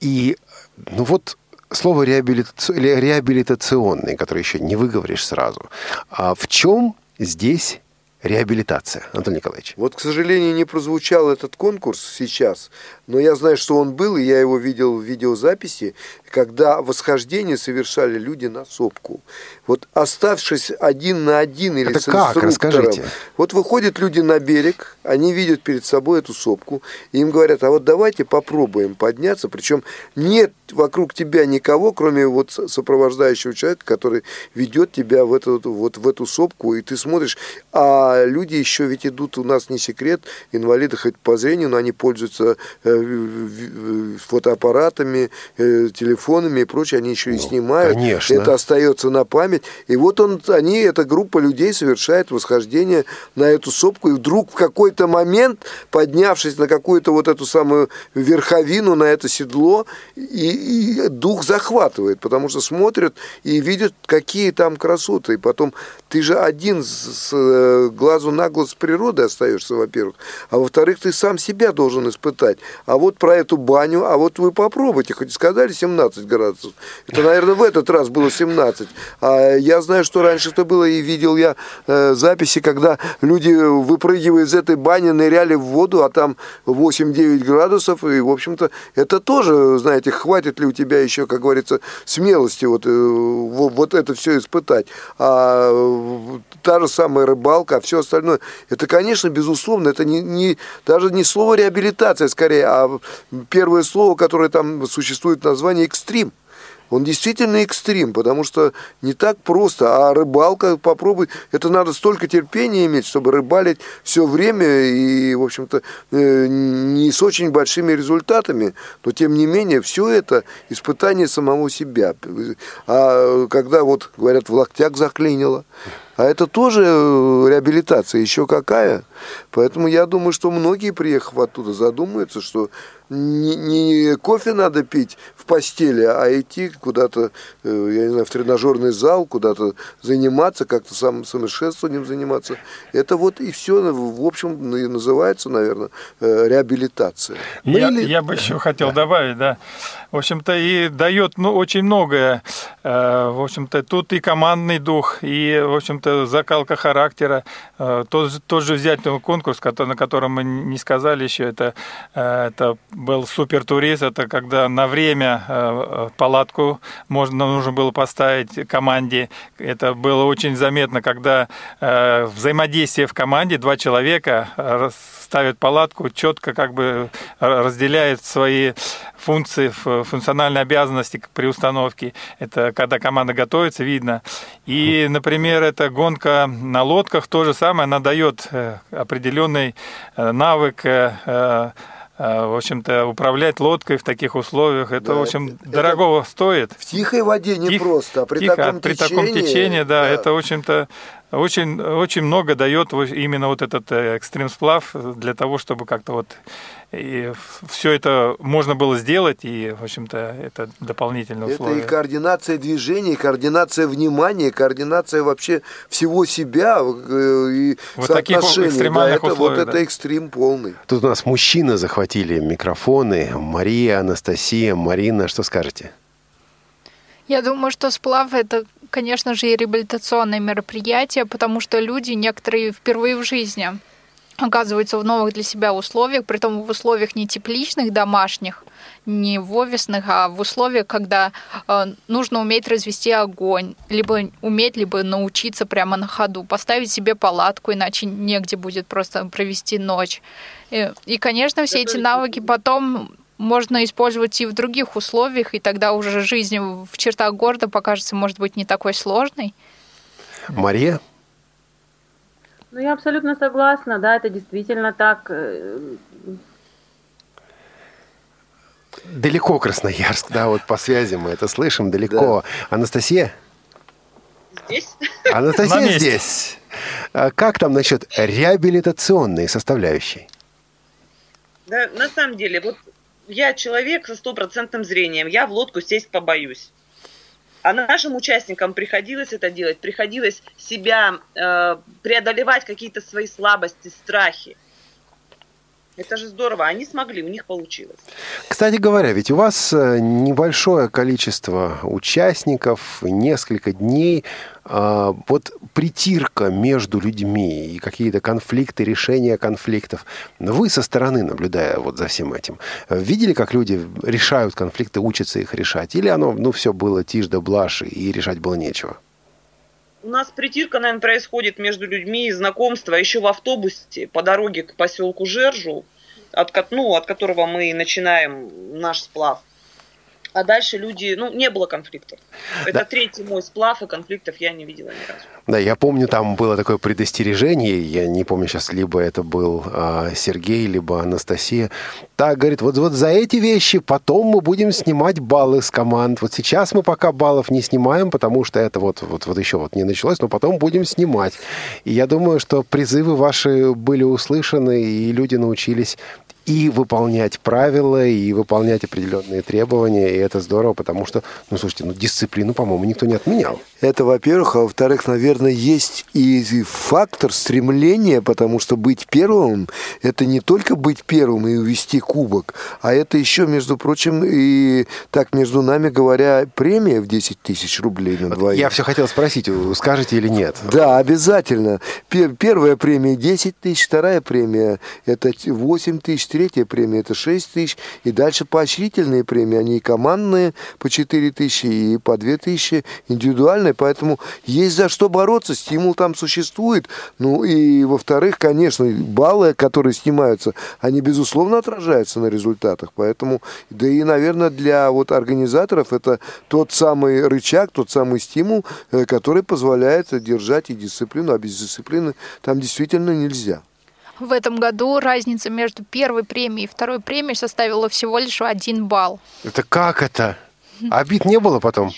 И ну вот слово реабилитаци... реабилитационный, которое еще не выговоришь сразу. А в чем здесь реабилитация, Антон Николаевич? Вот, к сожалению, не прозвучал этот конкурс сейчас, но я знаю, что он был, и я его видел в видеозаписи, когда восхождение совершали люди на сопку. Вот оставшись один на один или Это с как? Расскажите. вот выходят люди на берег, они видят перед собой эту сопку, и им говорят, а вот давайте попробуем подняться, причем нет вокруг тебя никого, кроме вот сопровождающего человека, который ведет тебя в эту, вот в эту сопку, и ты смотришь, а люди еще ведь идут, у нас не секрет, инвалиды хоть по зрению, но они пользуются э, фотоаппаратами, э, телефонами и прочее, они еще и снимают. конечно. Это остается на память. И вот он, они, эта группа людей совершает восхождение на эту сопку, и вдруг в какой-то момент, поднявшись на какую-то вот эту самую верховину, на это седло, и, и дух захватывает, потому что смотрят и видят, какие там красоты. И потом ты же один с, с э, глазу на глаз с природой остаешься, во-первых, а во-вторых, ты сам себя должен испытать. А вот про эту баню, а вот вы попробуйте, хоть сказали 17 градусов. Это, наверное, в этот раз было 17. А я знаю, что раньше это было, и видел я э, записи, когда люди, выпрыгивая из этой бани, ныряли в воду, а там 8-9 градусов, и, в общем-то, это тоже, знаете, хватит ли у тебя еще, как говорится, смелости вот, э, вот это все испытать. А та же самая рыбалка, а все остальное, это, конечно, безусловно, это не, не, даже не слово реабилитация, скорее, а первое слово, которое там существует в названии экстрим. Он действительно экстрим, потому что не так просто. А рыбалка, попробуй, это надо столько терпения иметь, чтобы рыбалить все время и, в общем-то, э, не с очень большими результатами. Но, тем не менее, все это испытание самого себя. А когда, вот, говорят, в локтях заклинило, а это тоже э, реабилитация, еще какая. Поэтому я думаю, что многие, приехав оттуда, задумаются, что не, не кофе надо пить в постели, а идти куда-то, э, я не знаю, в тренажерный зал, куда-то заниматься, как-то сам самосовершенствованием заниматься. Это вот и все, в общем, и называется, наверное, э, реабилитация. Ну, я, или... я бы еще хотел добавить, да. В общем-то, и дает ну, очень многое. В общем-то, тут и командный дух, и, в общем-то, закалка характера. Тот, тот же взять конкурс, на котором мы не сказали еще, это, это был супертурист, это когда на время э, палатку можно, нужно было поставить команде. Это было очень заметно, когда э, взаимодействие в команде, два человека ставят палатку, четко как бы разделяют свои функции, функциональные обязанности при установке. Это когда команда готовится, видно. И, например, эта гонка на лодках, то же самое, она дает э, определенный навык Э, в общем-то, управлять лодкой в таких условиях, это, да, в общем, это дорогого стоит. В тихой воде не Тих, просто, а при тихо, таком при течении... таком течении, да, да. это, в общем-то, очень, очень много дает именно вот этот э, экстрим-сплав для того, чтобы как-то вот и все это можно было сделать, и, в общем-то, это дополнительные условия. Это и координация движений, координация внимания, координация вообще всего себя э, и вот таких экстремальных да, это, условиях, вот да. это экстрим полный. Тут у нас мужчины захватили микрофоны. Мария, Анастасия, Марина, что скажете? Я думаю, что сплав это, конечно же, и реабилитационное мероприятие, потому что люди некоторые впервые в жизни оказываются в новых для себя условиях, при том в условиях не тепличных, домашних, не в офисных, а в условиях, когда э, нужно уметь развести огонь, либо уметь, либо научиться прямо на ходу, поставить себе палатку, иначе негде будет просто провести ночь. И, и конечно, все эти навыки потом можно использовать и в других условиях, и тогда уже жизнь в чертах города покажется, может быть, не такой сложной. Мария? Ну, я абсолютно согласна, да, это действительно так. Э, Далеко Красноярск, да, вот по связи мы это слышим, далеко. Анастасия? Здесь. Анастасия здесь. А Как там насчет реабилитационной составляющей? Да, на самом деле, вот я человек со стопроцентным зрением, я в лодку сесть побоюсь. А нашим участникам приходилось это делать, приходилось себя э, преодолевать какие-то свои слабости, страхи. Это же здорово, они смогли, у них получилось. Кстати говоря, ведь у вас э, небольшое количество участников, несколько дней. А, Вот притирка между людьми и какие-то конфликты, решения конфликтов. Вы со стороны, наблюдая вот за всем этим, э, видели, как люди решают конфликты, учатся их решать? Или оно, ну, все было тишь да блажь, и решать было нечего? У нас притирка, наверное, происходит между людьми, знакомство еще в автобусе по дороге к поселку Жержу, от, ну, от которого мы начинаем наш сплав. А дальше люди, ну, не было конфликтов. Это третий мой сплав, и конфликтов я не видела ни разу. Да, я помню, там было такое предостережение, я не помню сейчас, либо это был а, Сергей, либо Анастасия. Так, говорит, вот, вот за эти вещи потом мы будем снимать баллы с команд. Вот сейчас мы пока баллов не снимаем, потому что это вот, вот, вот еще вот не началось, но потом будем снимать. И я думаю, что призывы ваши были услышаны, и люди научились и выполнять правила, и выполнять определенные требования, и это здорово, потому что, ну, слушайте, ну, дисциплину, по-моему, никто не отменял. Это, во-первых, а во-вторых, наверное, есть и фактор стремления, потому что быть первым – это не только быть первым и увести кубок, а это еще, между прочим, и так между нами говоря, премия в 10 тысяч рублей на двоих. Я все хотел спросить, скажете или нет? Да, обязательно. Пер- Первая премия 10 тысяч, вторая премия это 8 тысяч, третья премия это 6 тысяч, и дальше поощрительные премии, они и командные по 4 тысячи, и по 2 тысячи индивидуальные, поэтому есть за что бороться, стимул там существует. Ну и во-вторых, конечно, баллы, которые снимаются, они безусловно отражаются на результатах, поэтому, да и, наверное, для вот организаторов это тот самый рычаг, тот самый стимул, э, который позволяет держать и дисциплину, а без дисциплины там действительно нельзя. В этом году разница между первой премией и второй премией составила всего лишь один балл. Это как это? Обид не было потом?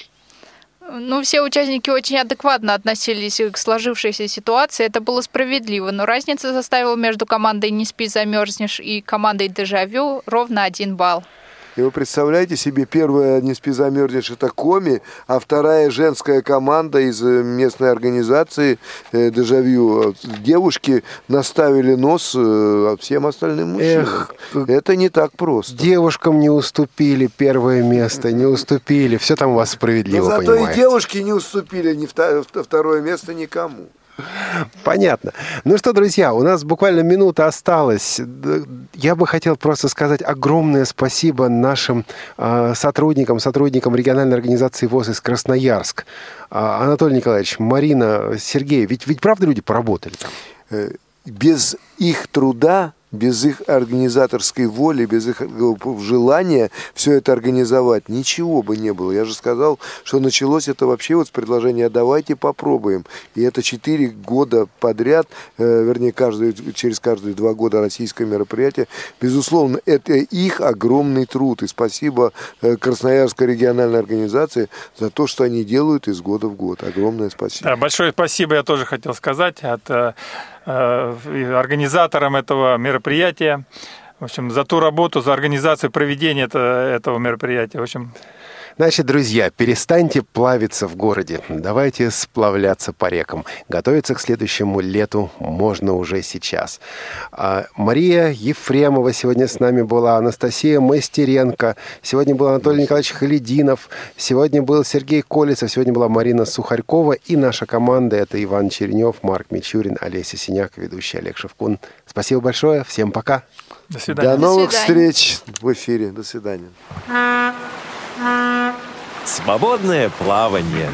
Ну, все участники очень адекватно относились к сложившейся ситуации. Это было справедливо. Но разница составила между командой «Не спи, замерзнешь» и командой «Дежавю» ровно один балл. И вы представляете себе, первая «Не спи, замерзнешь» это Коми, а вторая женская команда из э, местной организации э, «Дежавю». Девушки наставили нос э, всем остальным мужчинам. Эх, это не так просто. Девушкам не уступили первое место, не уступили. Все там у вас справедливо, Но зато понимаете. и девушки не уступили ни второе место никому. Понятно. Ну что, друзья, у нас буквально минута осталась. Я бы хотел просто сказать огромное спасибо нашим э, сотрудникам, сотрудникам региональной организации ВОЗ из Красноярск. А, Анатолий Николаевич, Марина, Сергей, ведь, ведь правда люди поработали? Э, Без их труда, без их организаторской воли, без их желания все это организовать, ничего бы не было. Я же сказал, что началось это вообще вот с предложения «давайте попробуем». И это четыре года подряд, э, вернее, каждый, через каждые два года российское мероприятие. Безусловно, это их огромный труд. И спасибо э, Красноярской региональной организации за то, что они делают из года в год. Огромное спасибо. Да, большое спасибо я тоже хотел сказать от э, организаторам этого мероприятия. В общем, за ту работу, за организацию проведения это- этого мероприятия. В общем, Значит, друзья, перестаньте плавиться в городе. Давайте сплавляться по рекам. Готовиться к следующему лету можно уже сейчас. А, Мария Ефремова сегодня с нами была, Анастасия Мастеренко, сегодня был Анатолий Николаевич Халидинов, сегодня был Сергей Колесов, сегодня была Марина Сухарькова и наша команда. Это Иван Черенев, Марк Мичурин, Олеся Синяк, ведущий Олег Шевкун. Спасибо большое. Всем пока. До свидания. До До новых свидания. встреч в эфире. До свидания. Свободное плавание.